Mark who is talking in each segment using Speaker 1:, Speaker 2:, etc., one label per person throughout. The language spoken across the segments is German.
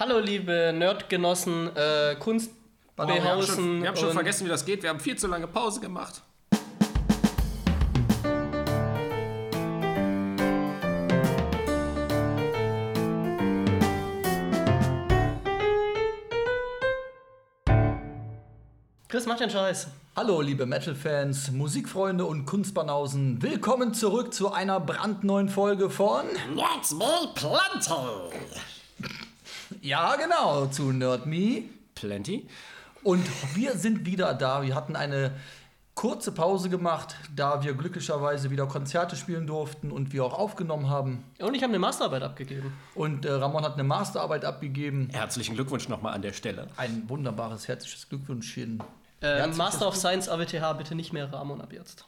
Speaker 1: Hallo, liebe Nerdgenossen, äh, Kunst.
Speaker 2: Wir haben schon, wir haben schon vergessen, wie das geht. Wir haben viel zu lange Pause gemacht.
Speaker 1: Chris, mach den Scheiß.
Speaker 3: Hallo, liebe Metal-Fans, Musikfreunde und Kunstbanausen. Willkommen zurück zu einer brandneuen Folge von
Speaker 4: Let's Me Plenty.
Speaker 3: Ja, genau, zu Nerd Me.
Speaker 2: Plenty.
Speaker 3: Und wir sind wieder da. Wir hatten eine kurze Pause gemacht, da wir glücklicherweise wieder Konzerte spielen durften und wir auch aufgenommen haben.
Speaker 1: Und ich habe eine Masterarbeit abgegeben.
Speaker 3: Und äh, Ramon hat eine Masterarbeit abgegeben.
Speaker 2: Herzlichen Glückwunsch nochmal an der Stelle.
Speaker 3: Ein wunderbares herzliches Glückwünschchen.
Speaker 1: Äh, Master of Science AWTH, bitte nicht mehr Ramon ab jetzt.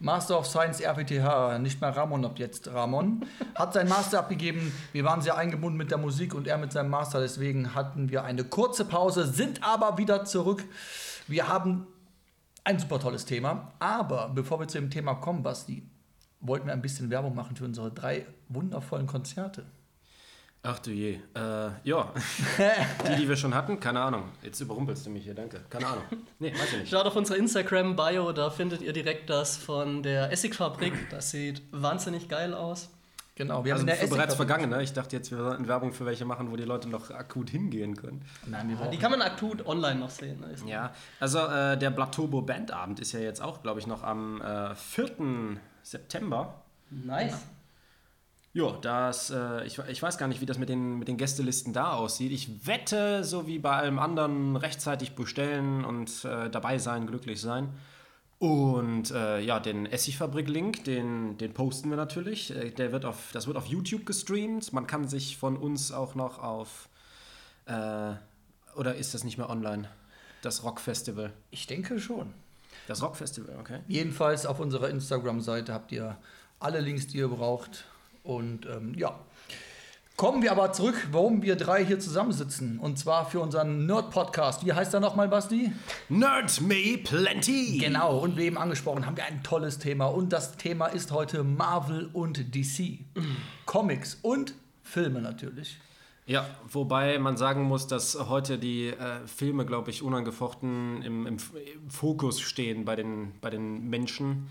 Speaker 3: Master of Science RWTH, nicht mehr Ramon ab jetzt. Ramon hat sein Master abgegeben. Wir waren sehr eingebunden mit der Musik und er mit seinem Master. Deswegen hatten wir eine kurze Pause, sind aber wieder zurück. Wir haben ein super tolles Thema. Aber bevor wir zu dem Thema kommen, Basti, wollten wir ein bisschen Werbung machen für unsere drei wundervollen Konzerte.
Speaker 2: Ach du je. Äh, ja. die, die wir schon hatten, keine Ahnung. Jetzt überrumpelst du mich hier, danke. Keine Ahnung. Nee, weiß ich nicht.
Speaker 1: Schaut auf unsere Instagram-Bio, da findet ihr direkt das von der Essigfabrik. Das sieht wahnsinnig geil aus.
Speaker 3: Genau,
Speaker 2: wir also haben in der bereits vergangen, ne? Ich dachte jetzt, wir sollten Werbung für welche machen, wo die Leute noch akut hingehen können.
Speaker 1: Nein, wir Die kann man akut online noch sehen. Ne?
Speaker 2: Ja, also äh, der Blaturbo Bandabend ist ja jetzt auch, glaube ich, noch am äh, 4. September.
Speaker 1: Nice. Ja.
Speaker 2: Das, äh, ich, ich weiß gar nicht, wie das mit den, mit den Gästelisten da aussieht. Ich wette, so wie bei allem anderen, rechtzeitig bestellen und äh, dabei sein, glücklich sein. Und äh, ja, den Essigfabrik-Link, den, den posten wir natürlich. Äh, der wird auf, das wird auf YouTube gestreamt. Man kann sich von uns auch noch auf. Äh, oder ist das nicht mehr online? Das Rockfestival.
Speaker 3: Ich denke schon.
Speaker 2: Das Rockfestival, okay.
Speaker 3: Jedenfalls auf unserer Instagram-Seite habt ihr alle Links, die ihr braucht. Und ähm, ja. Kommen wir aber zurück, warum wir drei hier zusammensitzen. Und zwar für unseren Nerd-Podcast. Wie heißt er nochmal, Basti?
Speaker 2: Nerd Me Plenty.
Speaker 3: Genau, und wie eben angesprochen, haben wir ein tolles Thema. Und das Thema ist heute Marvel und DC. Mhm. Comics und Filme natürlich.
Speaker 2: Ja, wobei man sagen muss, dass heute die äh, Filme, glaube ich, unangefochten im, im, im, Fokus stehen bei den, bei den Menschen.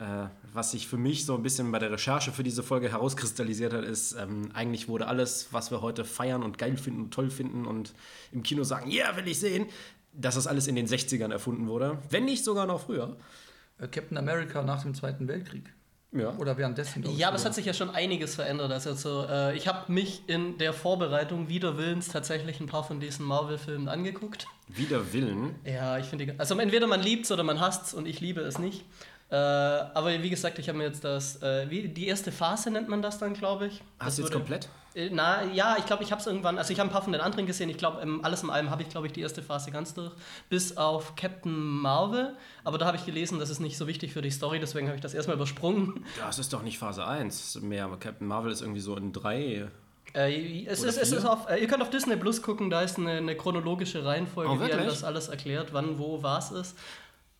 Speaker 2: Äh, was sich für mich so ein bisschen bei der Recherche für diese Folge herauskristallisiert hat, ist, ähm, eigentlich wurde alles, was wir heute feiern und geil finden und toll finden und im Kino sagen, ja, yeah, will ich sehen, dass das alles in den 60ern erfunden wurde. Wenn nicht sogar noch früher.
Speaker 3: Äh, Captain America nach dem Zweiten Weltkrieg.
Speaker 1: Ja.
Speaker 3: Oder währenddessen.
Speaker 1: Ja, aber es hat sich ja schon einiges verändert. Also, so, äh, ich habe mich in der Vorbereitung wider Willens tatsächlich ein paar von diesen Marvel-Filmen angeguckt.
Speaker 2: Wider Willen?
Speaker 1: Ja, ich finde, also entweder man liebt es oder man hasst es und ich liebe es nicht. Äh, aber wie gesagt, ich habe mir jetzt das, äh, wie, die erste Phase nennt man das dann, glaube ich.
Speaker 2: Hast du jetzt komplett?
Speaker 1: Äh, na, ja, ich glaube, ich habe es irgendwann, also ich habe ein paar von den anderen gesehen, ich glaube, alles in allem habe ich, glaube ich, die erste Phase ganz durch, bis auf Captain Marvel, aber da habe ich gelesen, das ist nicht so wichtig für die Story, deswegen habe ich das erstmal übersprungen.
Speaker 2: Das ist doch nicht Phase 1 mehr, aber Captain Marvel ist irgendwie so in 3...
Speaker 1: Äh, es, ist, es ist auf, äh, ihr könnt auf Disney Plus gucken, da ist eine, eine chronologische Reihenfolge,
Speaker 2: oh,
Speaker 1: wie einem das alles erklärt, wann, wo, was ist.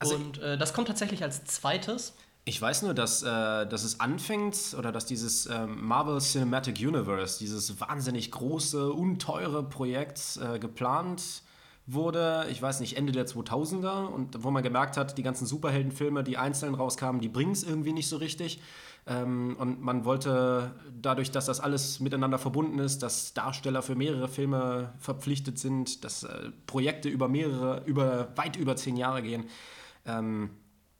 Speaker 1: Also und äh, das kommt tatsächlich als zweites.
Speaker 2: Ich weiß nur, dass, äh, dass es anfängt oder dass dieses ähm, Marvel Cinematic Universe, dieses wahnsinnig große, unteure Projekt äh, geplant wurde, ich weiß nicht, Ende der 2000er und wo man gemerkt hat, die ganzen Superheldenfilme, die einzeln rauskamen, die bringen es irgendwie nicht so richtig. Ähm, und man wollte dadurch, dass das alles miteinander verbunden ist, dass Darsteller für mehrere Filme verpflichtet sind, dass äh, Projekte über mehrere, über weit über zehn Jahre gehen, ähm,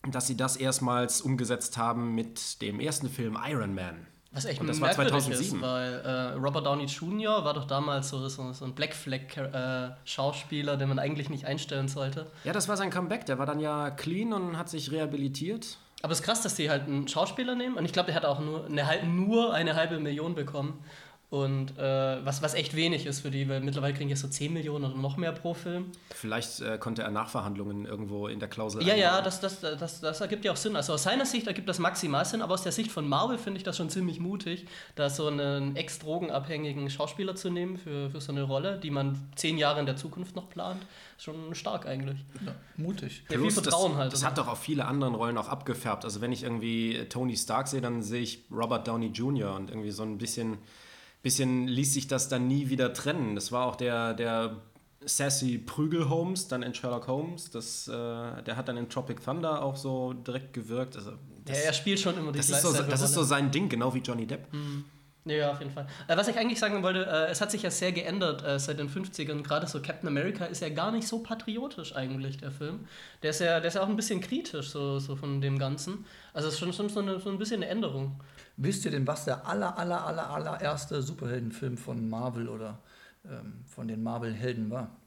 Speaker 2: dass sie das erstmals umgesetzt haben mit dem ersten Film Iron Man.
Speaker 1: Was echt und das war 2007. ist, weil äh, Robert Downey Jr. war doch damals so, so, so ein Black Flag-Schauspieler, äh, den man eigentlich nicht einstellen sollte.
Speaker 2: Ja, das war sein Comeback. Der war dann ja clean und hat sich rehabilitiert.
Speaker 1: Aber es ist krass, dass die halt einen Schauspieler nehmen. Und ich glaube, der hat auch nur eine, nur eine halbe Million bekommen. Und äh, was, was echt wenig ist für die, weil mittlerweile kriegen die so 10 Millionen oder noch mehr pro Film.
Speaker 2: Vielleicht äh, konnte er Nachverhandlungen irgendwo in der Klausel.
Speaker 1: Ja, ja, das, das, das, das ergibt ja auch Sinn. Also aus seiner Sicht ergibt das maximal Sinn, aber aus der Sicht von Marvel finde ich das schon ziemlich mutig, da so einen ex-drogenabhängigen Schauspieler zu nehmen für, für so eine Rolle, die man zehn Jahre in der Zukunft noch plant. Schon stark eigentlich.
Speaker 3: Ja, mutig.
Speaker 1: Ja, viel Vertrauen
Speaker 2: das,
Speaker 1: halt.
Speaker 2: Das hat doch auf viele andere Rollen auch abgefärbt. Also wenn ich irgendwie Tony Stark sehe, dann sehe ich Robert Downey Jr. und irgendwie so ein bisschen bisschen ließ sich das dann nie wieder trennen. Das war auch der, der sassy Prügel Holmes, dann in Sherlock Holmes. Das, äh, der hat dann in Tropic Thunder auch so direkt gewirkt. Also,
Speaker 1: Ja,
Speaker 2: das,
Speaker 1: er spielt schon immer die
Speaker 2: das, ist so, das ist so sein Ding, genau wie Johnny Depp.
Speaker 1: Ja, auf jeden Fall. Äh, was ich eigentlich sagen wollte, äh, es hat sich ja sehr geändert äh, seit den 50ern. Gerade so Captain America ist ja gar nicht so patriotisch eigentlich, der Film. Der ist ja, der ist ja auch ein bisschen kritisch so, so von dem Ganzen. Also es ist schon, schon so, eine, so ein bisschen eine Änderung.
Speaker 3: Wisst ihr denn, was der aller, aller, aller, allererste Superheldenfilm von Marvel oder ähm, von den Marvel-Helden war?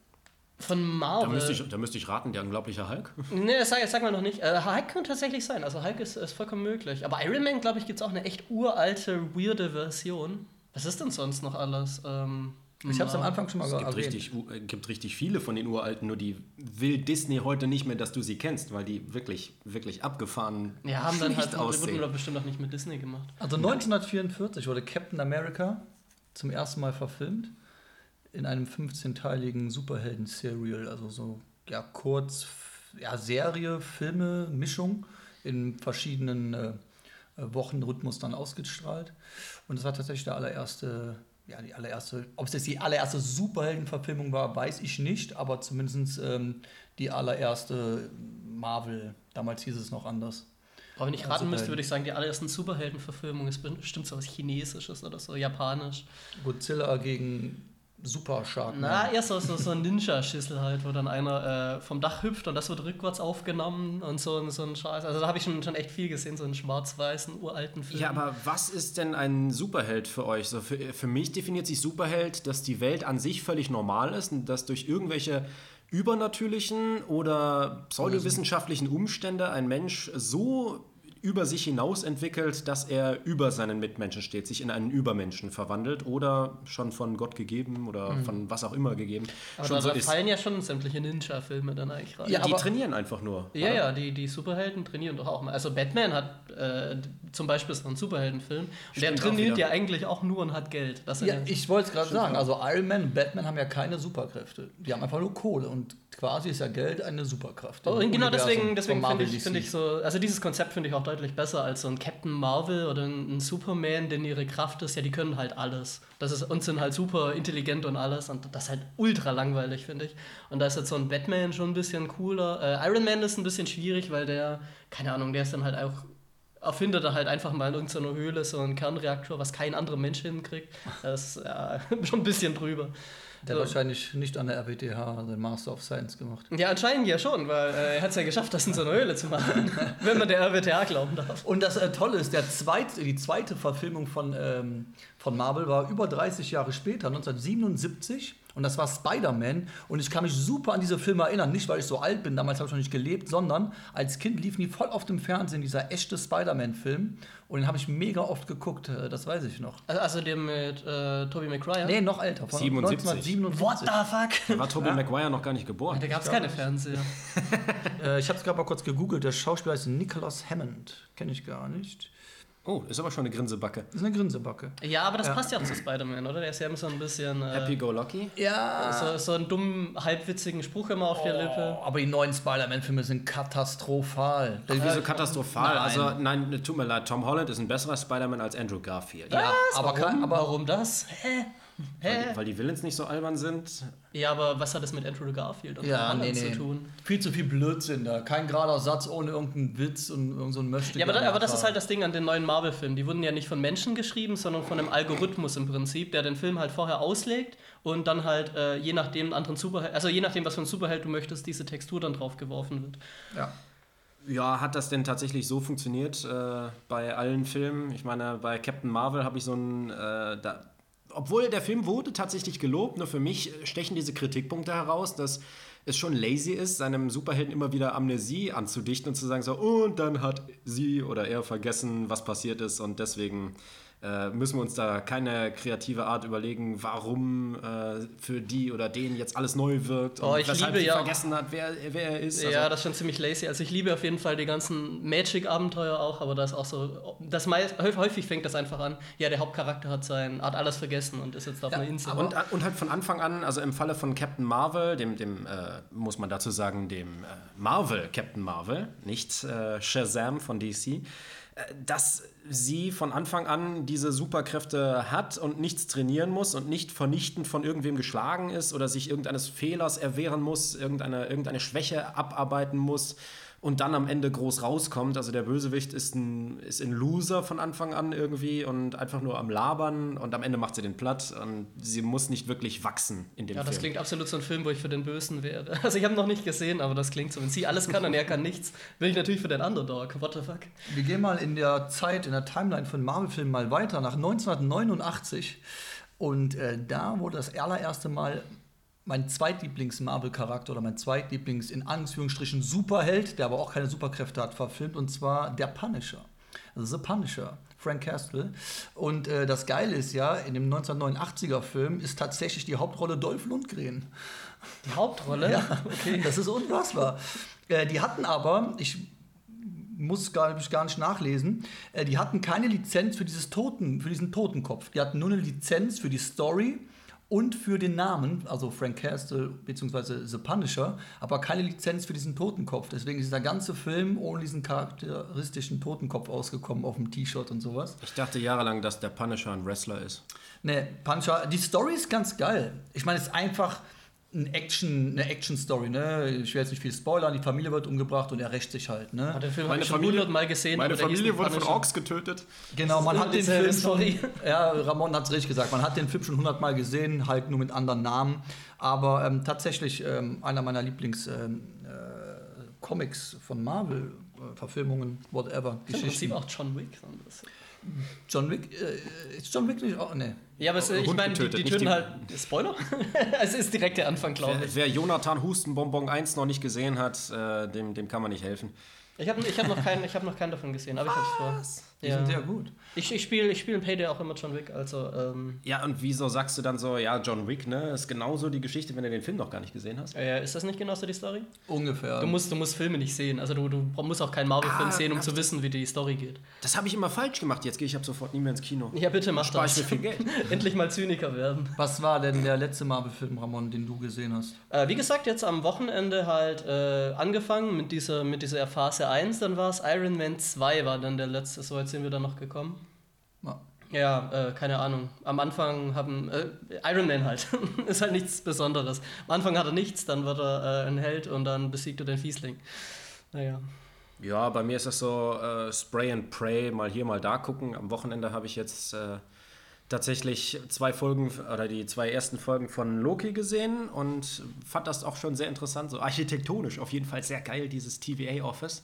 Speaker 1: Von
Speaker 2: Da
Speaker 1: Marvel.
Speaker 2: müsste, ich, da müsste ich raten, der unglaubliche Hulk.
Speaker 1: Nee, das sag, das sag mal noch nicht. Äh, Hulk könnte tatsächlich sein. Also Hulk ist, ist vollkommen möglich. Aber Iron Man, glaube ich, gibt es auch eine echt uralte, weirde Version. Was ist denn sonst noch alles? Ähm,
Speaker 3: Ich habe es am Anfang schon mal
Speaker 2: Es gibt
Speaker 3: erwähnt.
Speaker 2: richtig, äh, gibt richtig viele von den uralten, nur die will Disney heute nicht mehr, dass du sie kennst, weil die wirklich, wirklich abgefahren
Speaker 1: Ja, haben dann halt, doch bestimmt auch nicht mit Disney gemacht.
Speaker 3: Also 1944 wurde Captain America zum ersten Mal verfilmt in einem 15-teiligen Superhelden-Serial, also so ja, kurz, ja, Serie, Filme, Mischung in verschiedenen äh, äh, Wochenrhythmus dann ausgestrahlt. Und das war tatsächlich der allererste, ja, die allererste, ob es jetzt die allererste Superheldenverfilmung war, weiß ich nicht, aber zumindest ähm, die allererste Marvel, damals hieß es noch anders.
Speaker 1: Aber wenn ich
Speaker 3: Ja,
Speaker 1: raten müsste, würde ich sagen, die allerersten Superheldenverfilmung ist bestimmt so was Chinesisches oder so, Japanisch.
Speaker 3: Godzilla gegen Super Shark.
Speaker 1: Na, eher so, so, so ein Ninja-Schüssel halt, wo dann einer äh, vom Dach hüpft und das wird rückwärts aufgenommen und so, ein- so ein Scheiß. Also da habe ich schon, schon echt viel gesehen, so einen schwarz-weißen, uralten Film.
Speaker 2: Ja, aber was ist denn ein Superheld für euch? So für, für mich definiert sich Superheld, dass die Welt an sich völlig normal ist und dass durch irgendwelche übernatürlichen oder pseudowissenschaftlichen Umstände ein Mensch so über sich hinaus entwickelt, dass er über seinen Mitmenschen steht, sich in einen Übermenschen verwandelt oder schon von Gott gegeben oder von was auch immer gegeben.
Speaker 1: aber
Speaker 2: schon
Speaker 1: da,
Speaker 2: so
Speaker 1: da
Speaker 2: ist.
Speaker 1: fallen ja schon sämtliche Ninja-Filme dann eigentlich rein.
Speaker 3: Ja,
Speaker 2: Die
Speaker 3: aber-
Speaker 2: trainieren einfach nur.
Speaker 1: Ja,
Speaker 2: oder?
Speaker 1: ja, die, die Superhelden trainieren doch auch mal. Also Batman hat äh, zum Beispiel so einen Superheldenfilm. Und der trainiert ja eigentlich auch nur und hat Geld. Das
Speaker 3: Ja, ich wollte es gerade sagen. Also Iron Man und Batman haben ja keine Superkräfte. Die haben einfach nur Kohle. Und quasi ist ja Geld eine Superkraft.
Speaker 1: Oh, genau deswegen, deswegen finde ich, find ich so, also dieses Konzept finde ich auch deutlich besser als so ein Captain Marvel oder ein, ein Superman, denn ihre Kraft ist, ja, die können halt alles. Das ist, und sind halt super intelligent und alles und das ist halt ultra langweilig, finde ich. Und da ist jetzt so ein Batman schon ein bisschen cooler. Äh, Iron Man ist ein bisschen schwierig, weil der, keine Ahnung, der ist dann halt auch erfindet er halt einfach mal in irgendeiner Höhle so einen Kernreaktor, was kein anderer Mensch hinkriegt. Das ist ja, schon ein bisschen drüber.
Speaker 3: Der
Speaker 1: So.
Speaker 3: hat wahrscheinlich nicht an der RWTH, den Master of Science gemacht.
Speaker 1: Ja, anscheinend ja schon, weil äh, er hat es ja geschafft, das in so einer Höhle zu machen, wenn man der RWTH glauben darf.
Speaker 3: Und das äh, Tolle ist, der zweite, die zweite Verfilmung von, ähm, von Marvel war über 30 Jahre später, 1977. Und das war Spider-Man. Und ich kann mich super an diese Filme erinnern. Nicht, weil ich so alt bin, damals habe ich noch nicht gelebt, sondern als Kind liefen die voll auf dem Fernsehen, dieser echte Spider-Man-Film. Und den habe ich mega oft geguckt, äh, das weiß ich noch.
Speaker 1: Also, dem mit äh, Tobey Maguire.
Speaker 3: Nee, noch älter, von
Speaker 2: 77.
Speaker 3: 1977.
Speaker 1: What the fuck?
Speaker 2: Da war Tobey Maguire noch gar nicht geboren.
Speaker 1: Da gab es keine Fernseher.
Speaker 3: Äh, ich habe es gerade mal kurz gegoogelt. Der Schauspieler ist Nicholas Hammond. Kenne ich gar nicht.
Speaker 2: Oh, ist aber schon eine Grinsebacke.
Speaker 3: Ist eine Grinsebacke.
Speaker 1: Ja, aber das passt ja auch zu Spider-Man, oder? Der ist ja immer so ein bisschen. Äh,
Speaker 2: Happy Go Lucky.
Speaker 3: Ja.
Speaker 1: so, so einen dummen, halbwitzigen Spruch immer auf der Lippe.
Speaker 3: Oh, aber die neuen Spider-Man-Filme sind katastrophal.
Speaker 2: Wieso katastrophal?
Speaker 3: Nein.
Speaker 2: Also, nein, tut mir leid, Tom Holland ist ein besserer Spider-Man als Andrew Garfield.
Speaker 3: Ja, aber,
Speaker 1: Warum?
Speaker 3: aber
Speaker 1: Warum das? Hä?
Speaker 2: Weil, die, weil die Villains nicht so albern sind.
Speaker 1: Ja, aber was hat das mit Andrew Garfield und
Speaker 3: ja, nee, nee.
Speaker 1: zu tun?
Speaker 3: Viel zu viel Blödsinn da. Kein gerader Satz ohne irgendeinen Witz und irgend so ein Möchte.
Speaker 1: Ja, aber, da, aber das ist halt das Ding an den neuen Marvel-Filmen. Die wurden ja nicht von Menschen geschrieben, sondern von einem Algorithmus im Prinzip, der den Film halt vorher auslegt und dann halt äh, je nachdem einen anderen Superheld, also je nachdem, was für ein Superheld du möchtest, diese Textur dann drauf geworfen wird.
Speaker 3: Ja.
Speaker 2: Ja, hat das denn tatsächlich so funktioniert äh, bei allen Filmen? Ich meine, bei Captain Marvel habe ich so ein. Äh, da, obwohl der Film wurde tatsächlich gelobt, nur für mich stechen diese Kritikpunkte heraus, dass es schon lazy ist, seinem Superhelden immer wieder Amnesie anzudichten und zu sagen so, und dann hat sie oder er vergessen, was passiert ist und deswegen äh, müssen wir uns da keine kreative Art überlegen, warum äh, für die oder den jetzt alles neu wirkt
Speaker 1: Oh,
Speaker 2: und
Speaker 1: ich
Speaker 2: weshalb
Speaker 1: liebe
Speaker 2: sie
Speaker 1: ja-
Speaker 2: vergessen hat, wer, wer er ist.
Speaker 1: ja, das ist schon ziemlich lazy. Also ich liebe auf jeden Fall die ganzen Magic-Abenteuer auch, aber das ist auch so, das meist, häufig fängt das einfach an, ja, der Hauptcharakter hat sein, hat alles vergessen und ist jetzt auf
Speaker 3: Ja,
Speaker 1: einer Insel.
Speaker 2: Und, und halt von Anfang an, also im Falle von Captain Marvel, dem, dem äh, muss man dazu sagen, dem äh, Marvel Captain Marvel, nicht äh, Shazam von DC, äh, dass sie von Anfang an diese Superkräfte hat und nichts trainieren muss und nicht vernichtend von irgendwem geschlagen ist oder sich irgendeines Fehlers erwehren muss, irgendeine, irgendeine Schwäche abarbeiten muss und dann am Ende groß rauskommt. Also der Bösewicht ist ein, ist ein Loser von Anfang an irgendwie und einfach nur am Labern und am Ende macht sie den platt und sie muss nicht wirklich wachsen in dem
Speaker 1: Ja,
Speaker 2: Film.
Speaker 1: das klingt absolut so ein Film, wo ich für den Bösen wäre. Also ich habe noch nicht gesehen, aber das klingt so. Wenn sie alles kann und er kann nichts, will ich natürlich für den Underdog. What the fuck?
Speaker 3: Wir gehen mal in der Zeit, in der Timeline von Marvel-Filmen mal weiter, nach 1989. Und äh, da wurde das allererste Mal mein Zweitlieblings-Marvel-Charakter oder mein Zweitlieblings- in Anführungsstrichen Superheld, der aber auch keine Superkräfte hat, verfilmt. Und zwar der Punisher. The Punisher, Frank Castle. Und äh, das Geile ist ja, in dem 1989er-Film ist tatsächlich die Hauptrolle Dolph Lundgren.
Speaker 1: Die Hauptrolle?
Speaker 3: Ja, okay. Das ist unfassbar. Äh, die hatten aber, ich muss gar, gar nicht nachlesen, äh, die hatten keine Lizenz für, dieses Toten, für diesen Totenkopf. Die hatten nur eine Lizenz für die Story und für den Namen, also Frank Castle bzw. The Punisher, aber keine Lizenz für diesen Totenkopf. Deswegen ist der ganze Film ohne diesen charakteristischen Totenkopf ausgekommen auf dem T-Shirt und sowas.
Speaker 2: ich dachte jahrelang, dass der Punisher ein Wrestler ist.
Speaker 3: Ne, Punisher, die Story ist ganz geil. Ich meine, es ist einfach ein Action, eine Action-Story, ne? Ich will jetzt nicht viel spoilern, die Familie wird umgebracht und er rächt sich halt, ne?
Speaker 1: Ah, Den Film ich schon hundertmal gesehen.
Speaker 2: meine Familie wurde von. Orks getötet.
Speaker 3: Genau, man hat den Film schon,
Speaker 1: Story.
Speaker 3: ja, Ramon hat es richtig gesagt, man hat den Film schon hundertmal gesehen, halt nur mit anderen Namen, aber ähm, tatsächlich ähm, einer meiner Lieblings ähm, äh, Comics von Marvel, äh, Verfilmungen, whatever,
Speaker 1: Im Prinzip
Speaker 3: Geschichten.
Speaker 1: auch John Wick. so ein bisschen.
Speaker 3: John Wick, äh, ist John Wick nicht auch, ne.
Speaker 1: Ja, aber es, ich meine, die, die töten
Speaker 2: die-
Speaker 1: halt. Spoiler? es ist direkt der Anfang, glaube
Speaker 2: Wer,
Speaker 1: ich.
Speaker 2: wer Jonathan Hustenbonbon 1 noch nicht gesehen hat, äh, dem, dem kann man nicht helfen.
Speaker 1: Ich habe ich hab noch, keinen- ich hab noch keinen davon gesehen, aber ich habe es vor.
Speaker 3: Die sind sehr gut.
Speaker 1: Ich, ich spiele ich spiel in Payday auch immer John Wick, also. Ähm,
Speaker 2: Ja, und wieso sagst du dann so, ja, John Wick, ne? Ist genauso die Geschichte, wenn du den Film noch gar nicht gesehen hast?
Speaker 1: äh, ist das nicht genauso die Story?
Speaker 3: Ungefähr.
Speaker 1: Du musst, du musst Filme nicht sehen. Also du, du musst auch keinen Marvel-Film
Speaker 2: Ah,
Speaker 1: sehen, um zu wissen, wie die Story geht.
Speaker 2: Das habe ich immer falsch gemacht. Jetzt gehe ich ab sofort nie mehr ins Kino.
Speaker 1: Ja, bitte mach
Speaker 2: Spar ich
Speaker 1: das.
Speaker 2: mir viel Geld.
Speaker 1: Endlich mal Zyniker werden.
Speaker 3: Was war denn der letzte Marvel-Film, Ramon, den du gesehen hast?
Speaker 1: Äh, wie gesagt, jetzt am Wochenende halt äh, angefangen mit dieser, mit dieser Phase 1, dann war es Iron Man 2 war dann der letzte, so jetzt sind wir dann noch gekommen.
Speaker 3: Ja.
Speaker 1: Ja, äh, keine Ahnung. Am Anfang haben äh, Iron Man halt. ist halt nichts Besonderes. Am Anfang hat er nichts, dann wird er äh, ein Held und dann besiegt er den Fiesling. Naja.
Speaker 2: Ja, bei mir ist das so äh, Spray and Pray, mal hier, mal da gucken. Am Wochenende habe ich jetzt äh, tatsächlich zwei Folgen oder die zwei ersten Folgen von Loki gesehen und fand das auch schon sehr interessant, so architektonisch auf jeden Fall sehr geil, dieses TVA-Office.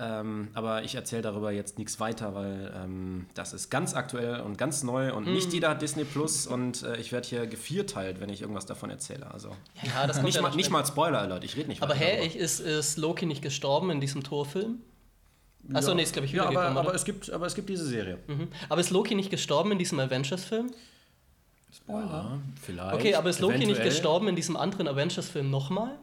Speaker 2: Ähm, aber ich erzähle darüber jetzt nichts weiter, weil ähm, das ist ganz aktuell und ganz neu und nicht jeder hat Disney Plus und äh, ich werde hier gevierteilt, wenn ich irgendwas davon erzähle. Also
Speaker 1: Ja, das kommt
Speaker 2: nicht,
Speaker 1: ja
Speaker 2: mal, nicht mal Spoiler Alert, ich rede nicht
Speaker 1: Aber
Speaker 2: darüber.
Speaker 1: ich, ist, ist Loki nicht gestorben in diesem Torfilm? Achso, nee, ist glaube ich
Speaker 2: ja, aber, aber, es gibt, aber es gibt diese Serie.
Speaker 1: Mhm. Aber ist Loki nicht gestorben in diesem Avengers-Film?
Speaker 2: Ja, vielleicht.
Speaker 1: Okay, aber ist Loki nicht
Speaker 2: eventuell.
Speaker 1: gestorben in diesem anderen Avengers-Film nochmal?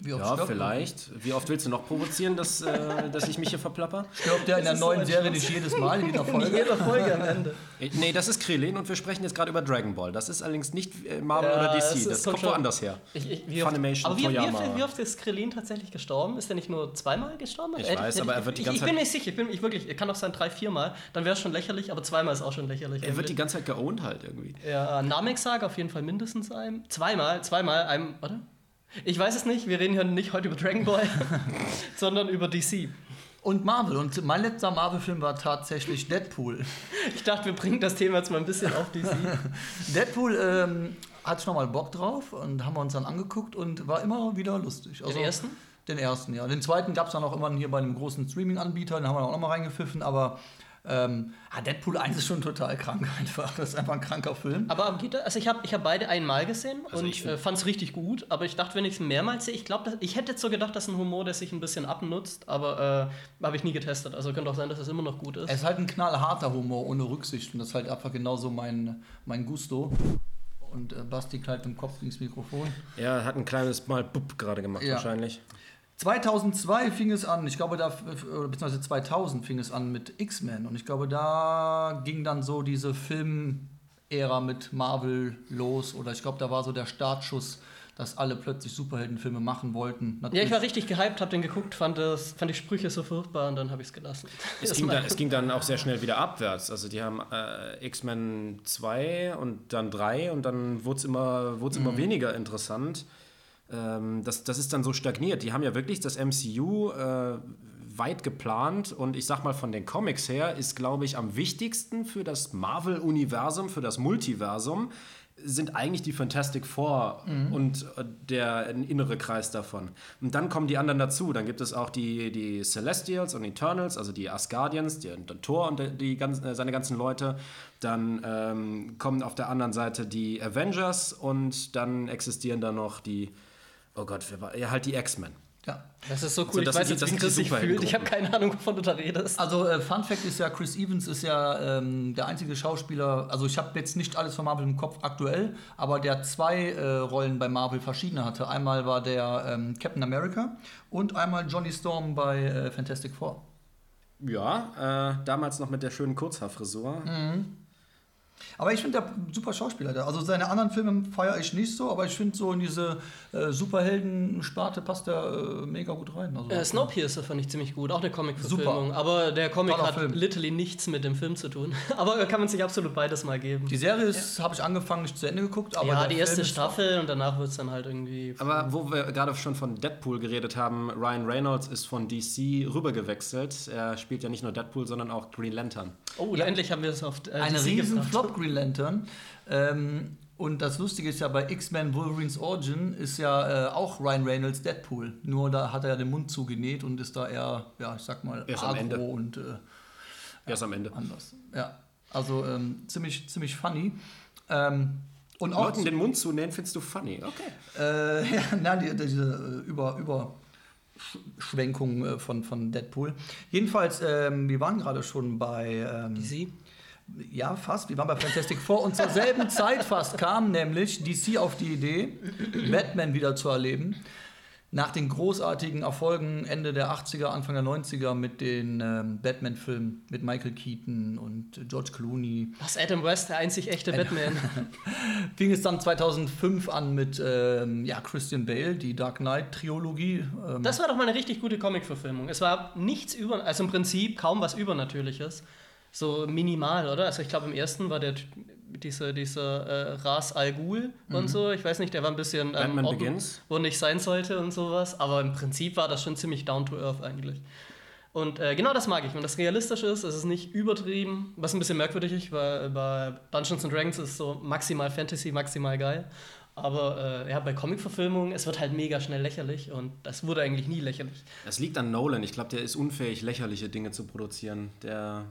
Speaker 3: Wie oft
Speaker 2: Ja, vielleicht. Wie oft willst du noch provozieren, dass, äh, dass ich mich hier verplapper?
Speaker 3: Stirbt der in der
Speaker 1: ist so
Speaker 3: neuen
Speaker 1: ein
Speaker 3: Serie nicht jedes Mal, in jeder
Speaker 1: In
Speaker 3: Folge?
Speaker 1: jeder Folge am Ende.
Speaker 2: Äh, Nee, das ist Krillin und wir sprechen jetzt gerade über Dragon Ball. Das ist allerdings nicht äh, Marvel
Speaker 1: Ja,
Speaker 2: oder DC.
Speaker 1: ist-
Speaker 2: Das
Speaker 1: kommt
Speaker 2: woanders her.
Speaker 1: Ich, ich, wie oft,
Speaker 2: Funimation,
Speaker 1: aber wie, wie, wie oft ist Krillin tatsächlich gestorben? Ist er nicht nur zweimal gestorben?
Speaker 2: Ich
Speaker 1: Hätte-
Speaker 2: weiß, aber er wird die ganze
Speaker 1: ich bin
Speaker 2: Zeit-
Speaker 1: nicht sicher. Ich bin ich wirklich, er kann auch sein drei, viermal. Dann wäre es schon lächerlich, aber zweimal ist auch schon lächerlich.
Speaker 2: Er wird die ganze Zeit geowned halt irgendwie.
Speaker 1: ja, Namek-Saga auf jeden Fall mindestens ein. Zweimal, zweimal, einem, warte. Ich weiß es nicht, wir reden hier nicht heute über Dragon Ball, sondern über DC.
Speaker 3: Und Marvel. Und mein letzter Marvel-Film war tatsächlich Deadpool.
Speaker 1: Ich dachte, wir bringen das Thema jetzt mal ein bisschen auf DC.
Speaker 3: Deadpool ähm, hatte ich nochmal Bock drauf und haben wir uns dann angeguckt und war immer wieder lustig. Also,
Speaker 1: Den ersten?
Speaker 3: Den ersten, ja. Den zweiten gab es dann auch immer hier bei einem großen Streaming-Anbieter, den haben wir dann auch nochmal reingepfiffen, aber ähm, ah, Deadpool 1 ist schon total krank einfach. Das ist einfach ein kranker Film.
Speaker 1: Aber geht das? Also ich habe ich hab beide einmal gesehen
Speaker 2: Also ich
Speaker 1: und äh, fand es richtig gut. Aber ich dachte, wenn ich es mehrmals sehe, ich glaube, ich hätte jetzt so gedacht, das ist ein Humor, der sich ein bisschen abnutzt. Aber äh, habe ich nie getestet. Also könnte auch sein, dass es immer noch gut ist.
Speaker 3: Es ist halt ein knallharter Humor ohne Rücksicht und das ist halt einfach genauso mein, mein Gusto. Und äh, Basti knallt im Kopf ins Mikrofon.
Speaker 2: Er hat ein kleines Mal Bub gerade gemacht
Speaker 3: Ja.
Speaker 2: wahrscheinlich.
Speaker 3: 2002 fing es an, ich glaube, da, beziehungsweise 2000 fing es an mit X-Men. Und ich glaube, da ging dann so diese Film-Ära mit Marvel los. Oder ich glaube, da war so der Startschuss dass alle plötzlich Superheldenfilme machen wollten.
Speaker 1: Ja, ich war richtig gehypt, hab den geguckt, fand, das, fand die Sprüche so furchtbar und dann habe ich es gelassen.
Speaker 2: Es ging, dann, es ging dann auch sehr schnell wieder abwärts. Also die haben äh, X-Men 2 und dann 3 und dann wurde es immer, wurd's immer weniger interessant. Ähm, das, das ist dann so stagniert. Die haben ja wirklich das MCU äh, weit geplant und ich sag mal von den Comics her ist, glaube ich, am wichtigsten für das Marvel-Universum, für das Multiversum, sind eigentlich die Fantastic Four und äh, der innere Kreis davon. Und dann kommen die anderen dazu. Dann gibt es auch die, die Celestials und Eternals, also die Asgardians, der Thor und die, die äh, seine ganzen Leute. Dann ähm, kommen auf der anderen Seite die Avengers und dann existieren da noch die, oh Gott, wer war, ja halt die X-Men.
Speaker 3: Ja.
Speaker 1: Das ist so cool,
Speaker 2: Also das
Speaker 1: ich weiß jetzt,
Speaker 2: das
Speaker 1: wie Chris sich fühlt. Ich habe keine Ahnung, wovon du da redest.
Speaker 3: Also äh, Fun Fact ist ja, Chris Evans ist ja ähm, der einzige Schauspieler, also ich habe jetzt nicht alles von Marvel im Kopf aktuell, aber der zwei äh, Rollen bei Marvel verschiedene hatte. Einmal war der ähm, Captain America und einmal Johnny Storm bei äh, Fantastic Four.
Speaker 2: Ja, äh, damals noch mit der schönen Kurzhaarfrisur.
Speaker 3: Aber ich finde der super Schauspieler. Der. Also seine anderen Filme feiere ich nicht so, aber ich finde so in diese äh, Superhelden-Sparte passt der äh, mega gut rein. Also,
Speaker 1: Äh, Snowpiercer fand ich ziemlich gut, auch eine Comic-Verfilmung.
Speaker 3: Super.
Speaker 1: Aber der Comic
Speaker 3: Toller
Speaker 1: hat
Speaker 3: Film.
Speaker 1: literally nichts mit dem Film zu tun. aber kann man sich absolut beides mal geben.
Speaker 3: Die Serie ist, habe ich angefangen, nicht zu Ende geguckt, aber
Speaker 1: ja, die erste Staffel und danach wird es dann halt irgendwie.
Speaker 2: Aber wo wir gerade schon von Deadpool geredet haben, Ryan Reynolds ist von DC rübergewechselt. Er spielt ja nicht nur Deadpool, sondern auch Green Lantern.
Speaker 1: Oh, endlich haben wir es auf äh,
Speaker 3: Ein
Speaker 1: DC
Speaker 3: riesen
Speaker 1: gebracht.
Speaker 3: Flop Green Lantern. Ähm, und das Lustige ist ja, bei X-Men Wolverines Origin ist ja äh, auch Ryan Reynolds Deadpool. Nur da hat er ja den Mund zugenäht und ist da eher, ja, ich sag mal,
Speaker 2: Erst am
Speaker 3: agro
Speaker 2: Ende.
Speaker 3: und äh,
Speaker 2: Erst am Ende.
Speaker 3: anders. Ja, also ähm, ziemlich, ziemlich funny. Ähm, und auch
Speaker 2: Leuten den Mund zunähen, findest du funny. Okay.
Speaker 3: Äh, ja, na, die, diese äh, über, über Schwenkung äh, von, von Deadpool. Jedenfalls, ähm, wir waren gerade schon bei. Ähm,
Speaker 1: DC?
Speaker 3: Ja, fast. Wir waren bei Fantastic Four und zur selben Zeit fast kam nämlich DC auf die Idee, Batman wieder zu erleben. Nach den großartigen Erfolgen Ende der 80er, Anfang der 90er mit den ähm, Batman-Filmen mit Michael Keaton und George Clooney,
Speaker 1: Was, Adam West, der einzig echte Batman?
Speaker 3: fing es dann 2005 an mit ähm, ja, Christian Bale, die Dark Knight-Triologie. Ähm,
Speaker 1: Das war doch mal eine richtig gute Comic-Verfilmung. Es war nichts über, also im Prinzip kaum was Übernatürliches. So minimal, oder? Also ich glaube, im ersten war der dieser, dieser äh, Ras Al Ghul und so. Ich weiß nicht, der war ein bisschen ähm,
Speaker 2: Batman
Speaker 1: Ort, wo nicht sein sollte und sowas. Aber im Prinzip war das schon ziemlich down to earth eigentlich. Und äh, genau das mag ich, wenn das realistisch ist, es ist nicht übertrieben, was ein bisschen merkwürdig ist, weil bei Dungeons and Dragons ist so maximal Fantasy, maximal geil. Aber äh, ja, bei Comic-Verfilmungen, es wird halt mega schnell lächerlich und das wurde eigentlich nie lächerlich.
Speaker 2: Das liegt an Nolan. Ich glaube, der ist unfähig, lächerliche Dinge zu produzieren. Der,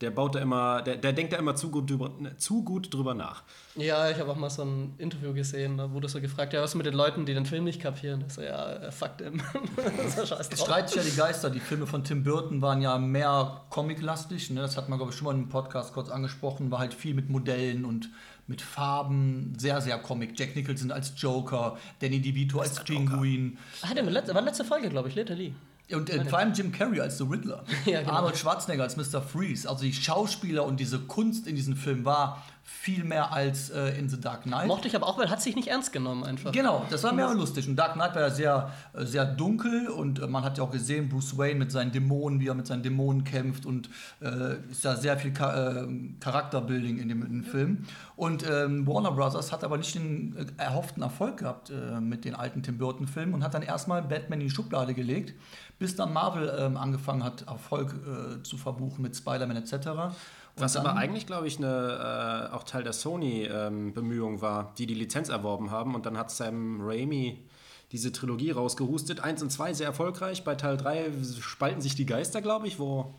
Speaker 2: der baut da immer, der, der denkt da immer zu gut drüber, zu gut drüber nach.
Speaker 1: Ja, ich habe auch mal so ein Interview gesehen, da wurde so gefragt, ja, was ist mit den Leuten, die den Film nicht kapieren? Ich so, ja, äh, fuck them. das ist scheiß
Speaker 3: Es
Speaker 1: drauf.
Speaker 3: streiten sich ja die Geister. Die Filme von Tim Burton waren ja mehr comic-lastig. Ne? Das hat man, glaube ich, schon mal im Podcast kurz angesprochen. War halt viel mit Modellen und mit Farben. Sehr, sehr Comic. Jack Nicholson als Joker, Danny DeVito als Pinguin.
Speaker 1: Der letzte, war letzte Folge, glaube ich, literally.
Speaker 3: Und äh, vor allem Jim Carrey als The Riddler.
Speaker 1: Ja, genau.
Speaker 3: Arnold Schwarzenegger als Mr. Freeze. Also die Schauspieler und diese Kunst in diesem Film war viel mehr als äh, in The Dark Knight.
Speaker 1: Mochte ich aber auch, weil hat sich nicht ernst genommen einfach.
Speaker 3: Genau, das war mehr lustig. Und Dark Knight war ja sehr, äh, sehr dunkel und äh, man hat ja auch gesehen, Bruce Wayne mit seinen Dämonen, wie er mit seinen Dämonen kämpft und äh, ist ja sehr viel Ka äh, Charakterbuilding in dem, in dem Film. Und ähm, Warner Brothers hat aber nicht den äh, erhofften Erfolg gehabt äh, mit den alten Tim Burton-Filmen und hat dann erstmal Batman in die Schublade gelegt, bis dann Marvel ähm, angefangen hat, Erfolg zu verbuchen mit Spider-Man etc.
Speaker 2: Was aber eigentlich, glaube ich, eine, äh, auch Teil der Sony-Bemühung war, die die Lizenz erworben haben. Und dann hat Sam Raimi diese Trilogie rausgehustet. Eins und zwei sehr erfolgreich. Bei Teil 3 spalten sich die Geister, glaube ich, wo,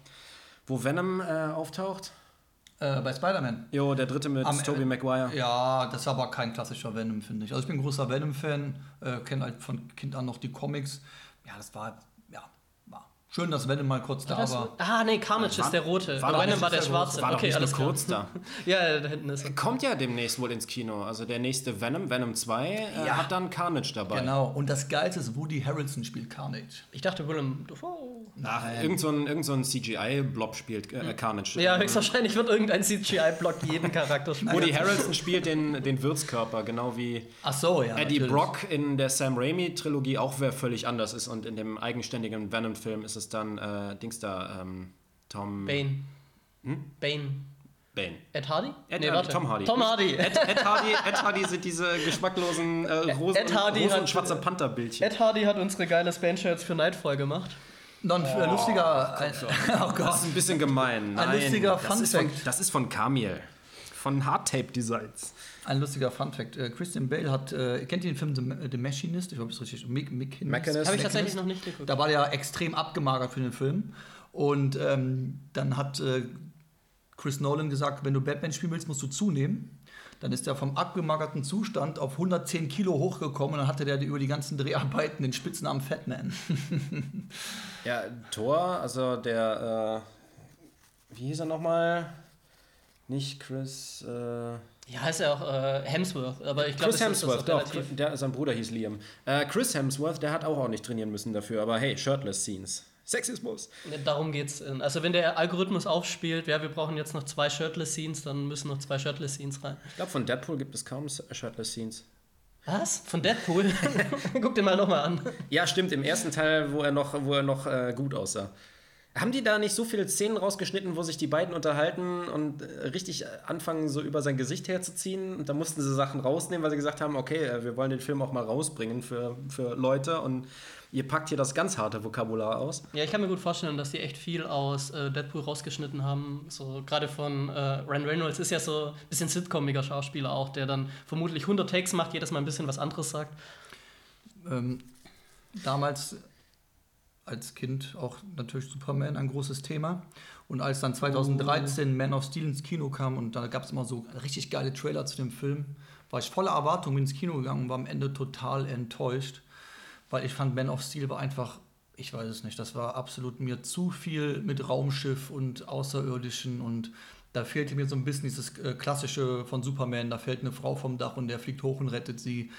Speaker 2: wo Venom äh, auftaucht.
Speaker 3: äh, bei Spider-Man.
Speaker 2: Jo, der dritte mit
Speaker 3: Am-
Speaker 2: Tobey Maguire.
Speaker 3: Ja, das ist aber kein klassischer Venom, finde ich. Also ich bin ein großer Venom-Fan, äh, kenne halt von Kind an noch die Comics. Ja, das war, ja, war Schön, dass Venom mal kurz da war.
Speaker 1: ah, nee, Carnage
Speaker 2: War-
Speaker 1: ist der rote.
Speaker 2: war
Speaker 1: Venom war der
Speaker 3: der
Speaker 1: schwarze.
Speaker 2: War
Speaker 1: okay,
Speaker 2: nicht
Speaker 1: alles klar.
Speaker 2: kurz da.
Speaker 1: Ja, da hinten ist er.
Speaker 2: Kommt ja demnächst wohl ins Kino. Also der nächste Venom, Venom 2, äh,
Speaker 3: Ja.
Speaker 2: hat dann Carnage dabei.
Speaker 3: Genau. Und das Geilste ist, Woody Harrelson spielt Carnage.
Speaker 1: Ich dachte, Willem Dafoe.
Speaker 2: Ach, irgend so ein, irgend so ein CGI-Blob spielt äh, Carnage.
Speaker 1: Ja, höchstwahrscheinlich wird irgendein CGI-Block jeden Charakter spielen.
Speaker 2: Woody Harrelson spielt den, den Wirtskörper, genau wie
Speaker 3: Ach so, ja.
Speaker 2: Eddie
Speaker 3: natürlich.
Speaker 2: Brock in der Sam Raimi-Trilogie auch wer völlig anders ist. Und in dem eigenständigen Venom-Film ist es dann äh, Dings da, ähm, Tom
Speaker 1: Bane.
Speaker 2: Hm?
Speaker 1: Bane.
Speaker 2: Bane.
Speaker 1: Ed Hardy?
Speaker 2: Ed
Speaker 1: Nee,
Speaker 2: Hardy,
Speaker 1: warte.
Speaker 2: Tom Hardy.
Speaker 1: Tom Hardy.
Speaker 2: Ed, Ed, Hardy, Ed Hardy sind diese geschmacklosen äh, rosa,
Speaker 1: Ed Hardy
Speaker 2: rosa und
Speaker 1: hat-
Speaker 2: schwarzer Panther-Bildchen.
Speaker 1: Ed Hardy hat unsere geile Span-Shirts für Nightfall gemacht.
Speaker 3: Noch ein äh, lustiger. Ein, oh Gott.
Speaker 2: Das ist ein bisschen gemein. Nein,
Speaker 3: lustiger
Speaker 2: das
Speaker 3: Fun
Speaker 2: ist von,
Speaker 3: Fact.
Speaker 2: Das ist von Camille. Von Hardtape Designs.
Speaker 3: Ein lustiger Funfact. Äh, Christian Bale hat, äh, kennt ihr den Film The, The Machinist? Ich glaube, es ist richtig. Mick, Mick,
Speaker 2: Machinist.
Speaker 1: Habe ich tatsächlich noch nicht geguckt.
Speaker 3: Da war der extrem abgemagert für den Film. Und ähm, dann hat äh, Chris Nolan gesagt, wenn du Batman spielen willst, musst du zunehmen. Dann ist er vom abgemagerten Zustand auf 110 Kilo hochgekommen und dann hatte der über die ganzen Dreharbeiten den Spitznamen Fatman.
Speaker 2: Ja, Thor, also der, äh, wie hieß er nochmal? Nicht Chris, äh,
Speaker 1: Ja, heißt ja auch äh, Hemsworth, aber ich glaube,
Speaker 2: Chris Hemsworth, doch, der, sein Bruder hieß Liam. Äh, Chris Hemsworth, der hat auch ordentlich trainieren müssen dafür, aber hey, Shirtless Scenes. Sexismus.
Speaker 1: Darum geht's. in- Also wenn der Algorithmus aufspielt, ja, wir brauchen jetzt noch zwei Shirtless Scenes, dann müssen noch zwei Shirtless Scenes rein.
Speaker 2: Ich glaube, von Deadpool gibt es kaum Shirtless Scenes.
Speaker 1: Was? Von Deadpool? Guck dir mal nochmal an.
Speaker 2: Ja, stimmt, im ersten Teil, wo er noch, wo er noch äh, gut aussah. Haben die da nicht so viele Szenen rausgeschnitten, wo sich die beiden unterhalten und äh, richtig anfangen, so über sein Gesicht herzuziehen? Und da mussten sie Sachen rausnehmen, weil sie gesagt haben, okay, äh, wir wollen den Film auch mal rausbringen für, für Leute und ihr packt hier das ganz harte Vokabular aus.
Speaker 1: Ja, ich kann mir gut vorstellen, dass die echt viel aus äh, Deadpool rausgeschnitten haben. So gerade von äh, Ryan Reynolds ist ja so ein bisschen sitcomiger Schauspieler auch, der dann vermutlich 100 Takes macht, jedes Mal ein bisschen was anderes sagt.
Speaker 3: ähm, damals als Kind auch natürlich Superman ein großes Thema. Und als dann 2013 Man of Steel ins Kino kam und da gab es immer so richtig geile Trailer zu dem Film, war ich voller Erwartung ins Kino gegangen und war am Ende total enttäuscht, weil ich fand Man of Steel war einfach, ich weiß es nicht, das war absolut mir zu viel mit Raumschiff und Außerirdischen und da fehlte mir so ein bisschen dieses äh, klassische von Superman, da fällt eine Frau vom Dach und der fliegt hoch und rettet sie.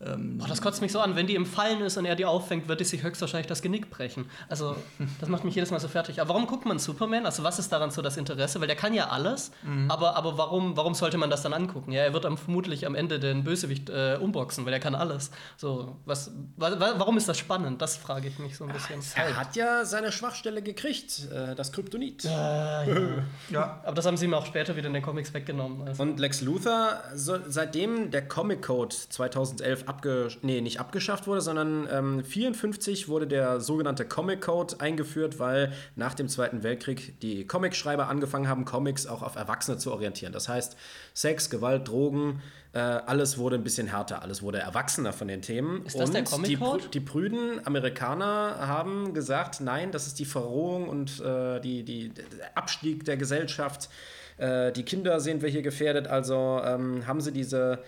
Speaker 1: Boah, das kotzt mich so an. Wenn die im Fallen ist und er die auffängt, wird die sich höchstwahrscheinlich das Genick brechen. Also, das macht mich jedes Mal so fertig. Aber warum guckt man Superman? Also, was ist daran so das Interesse? Weil der kann ja alles, aber, aber warum, warum sollte man das dann angucken? Ja, er wird am, vermutlich am Ende den Bösewicht äh, umboxen, weil er kann alles. So, was, wa, wa, warum ist das spannend? Das frage ich mich so ein bisschen.
Speaker 2: Er hat ja seine Schwachstelle gekriegt, äh, das Kryptonit.
Speaker 3: Ja,
Speaker 1: Aber das haben sie ihm auch später wieder in den Comics weggenommen. Also.
Speaker 2: Und Lex Luthor, so, seitdem der Comic Code 2011 abge nee, nicht abgeschafft wurde, sondern ähm, 54 wurde der sogenannte Comic Code eingeführt, weil nach dem Zweiten Weltkrieg die Comicschreiber angefangen haben, Comics auch auf Erwachsene zu orientieren. Das heißt, Sex, Gewalt, Drogen, äh, alles wurde ein bisschen härter, alles wurde erwachsener von den Themen.
Speaker 1: Ist das der
Speaker 2: Und
Speaker 1: Comic
Speaker 2: die,
Speaker 1: Code?
Speaker 2: Prü- die prüden Amerikaner haben gesagt, nein, das ist die Verrohung und äh, die, die, der Abstieg der Gesellschaft. Äh, die Kinder sehen wir hier gefährdet, also ähm, haben sie diese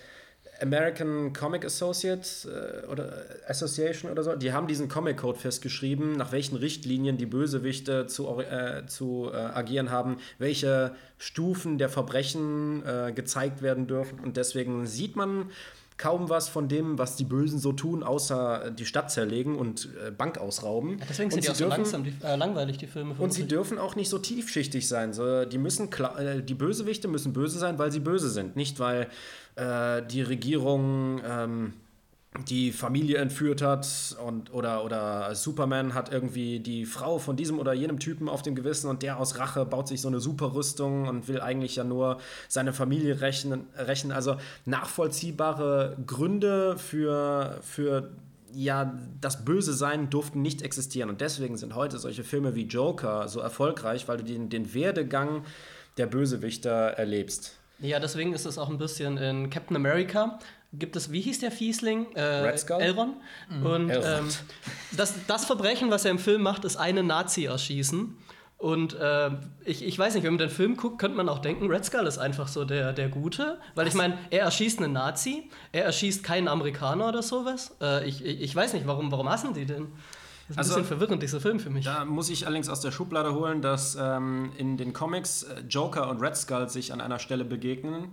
Speaker 2: American Comic Associate äh, oder Association oder so, die haben diesen Comic Code festgeschrieben, nach welchen Richtlinien die Bösewichte zu, äh, zu äh, agieren haben, welche Stufen der Verbrechen äh, gezeigt werden dürfen. Und deswegen sieht man kaum was von dem, was die Bösen so tun, außer die Stadt zerlegen und äh, Bank ausrauben.
Speaker 1: Deswegen sind
Speaker 2: und
Speaker 1: die auch so langsam, die, äh, langweilig, die Filme.
Speaker 2: und sie dürfen auch nicht so tiefschichtig sein. So, die, müssen äh, die Bösewichte müssen böse sein, weil sie böse sind. Nicht, weil äh, die Regierung ähm, die Familie entführt hat und, oder, oder Superman hat irgendwie die Frau von diesem oder jenem Typen auf dem Gewissen und der aus Rache baut sich so eine Superrüstung und will eigentlich ja nur seine Familie rächen. rächen. Also nachvollziehbare Gründe für, für ja, das Böse sein durften nicht existieren. Und deswegen sind heute solche Filme wie Joker so erfolgreich, weil du den, den Werdegang der Bösewichter erlebst.
Speaker 1: Ja, deswegen ist es auch ein bisschen in Captain America. Gibt es, wie hieß der Fiesling? Äh,
Speaker 2: Red Skull?
Speaker 1: Elrond. Und
Speaker 2: Elrond.
Speaker 1: ähm, das, das Verbrechen, was er im Film macht, ist einen Nazi erschießen. Und äh, ich, ich weiß nicht, wenn man den Film guckt, könnte man auch denken, Red Skull ist einfach so der, der Gute. Weil ich meine, er erschießt einen Nazi, er erschießt keinen Amerikaner oder sowas. Äh, ich, ich, weiß nicht, warum, warum hassen die denn? Das ist ein
Speaker 2: Also-
Speaker 1: bisschen verwirrend, dieser Film für mich.
Speaker 2: Da muss ich allerdings aus der Schublade holen, dass ähm, in den Comics äh, Joker und Red Skull sich an einer Stelle begegnen.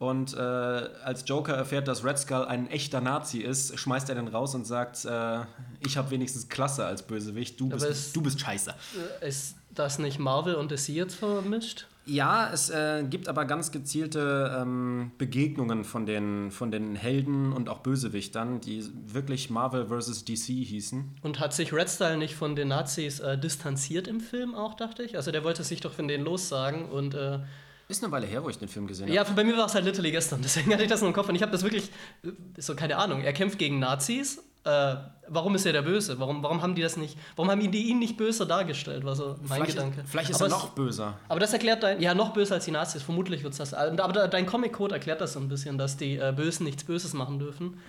Speaker 2: Und äh, als Joker erfährt, dass Red Skull ein echter Nazi ist, schmeißt er den raus und sagt, äh, ich habe wenigstens Klasse als Bösewicht, du bist,
Speaker 1: es-
Speaker 2: du bist scheiße.
Speaker 1: Ist das nicht Marvel und DC jetzt vermischt?
Speaker 2: Ja, es äh, gibt aber ganz gezielte ähm, Begegnungen von den, von den Helden und auch Bösewichtern, die wirklich Marvel vs. DC hießen.
Speaker 1: Und hat sich Red Style nicht von den Nazis äh, distanziert im Film auch, dachte ich? Also der wollte sich doch von denen lossagen und äh,
Speaker 2: Ist eine Weile her, wo ich den Film gesehen habe.
Speaker 1: ja, bei mir war es halt literally gestern, deswegen hatte ich das noch im Kopf und ich habe das wirklich, äh, so keine Ahnung, er kämpft gegen Nazis. Äh, warum ist er der Böse? Warum, warum haben die das nicht, warum haben die ihn nicht böser dargestellt, war so mein
Speaker 2: Vielleicht,
Speaker 1: Gedanke.
Speaker 2: vielleicht ist
Speaker 1: Aber
Speaker 2: er noch böser.
Speaker 1: Aber das erklärt dein, ja, noch böser als die Nazis, vermutlich wird es das. Aber dein Comic-Code erklärt das so ein bisschen, dass die äh, Bösen nichts Böses machen dürfen.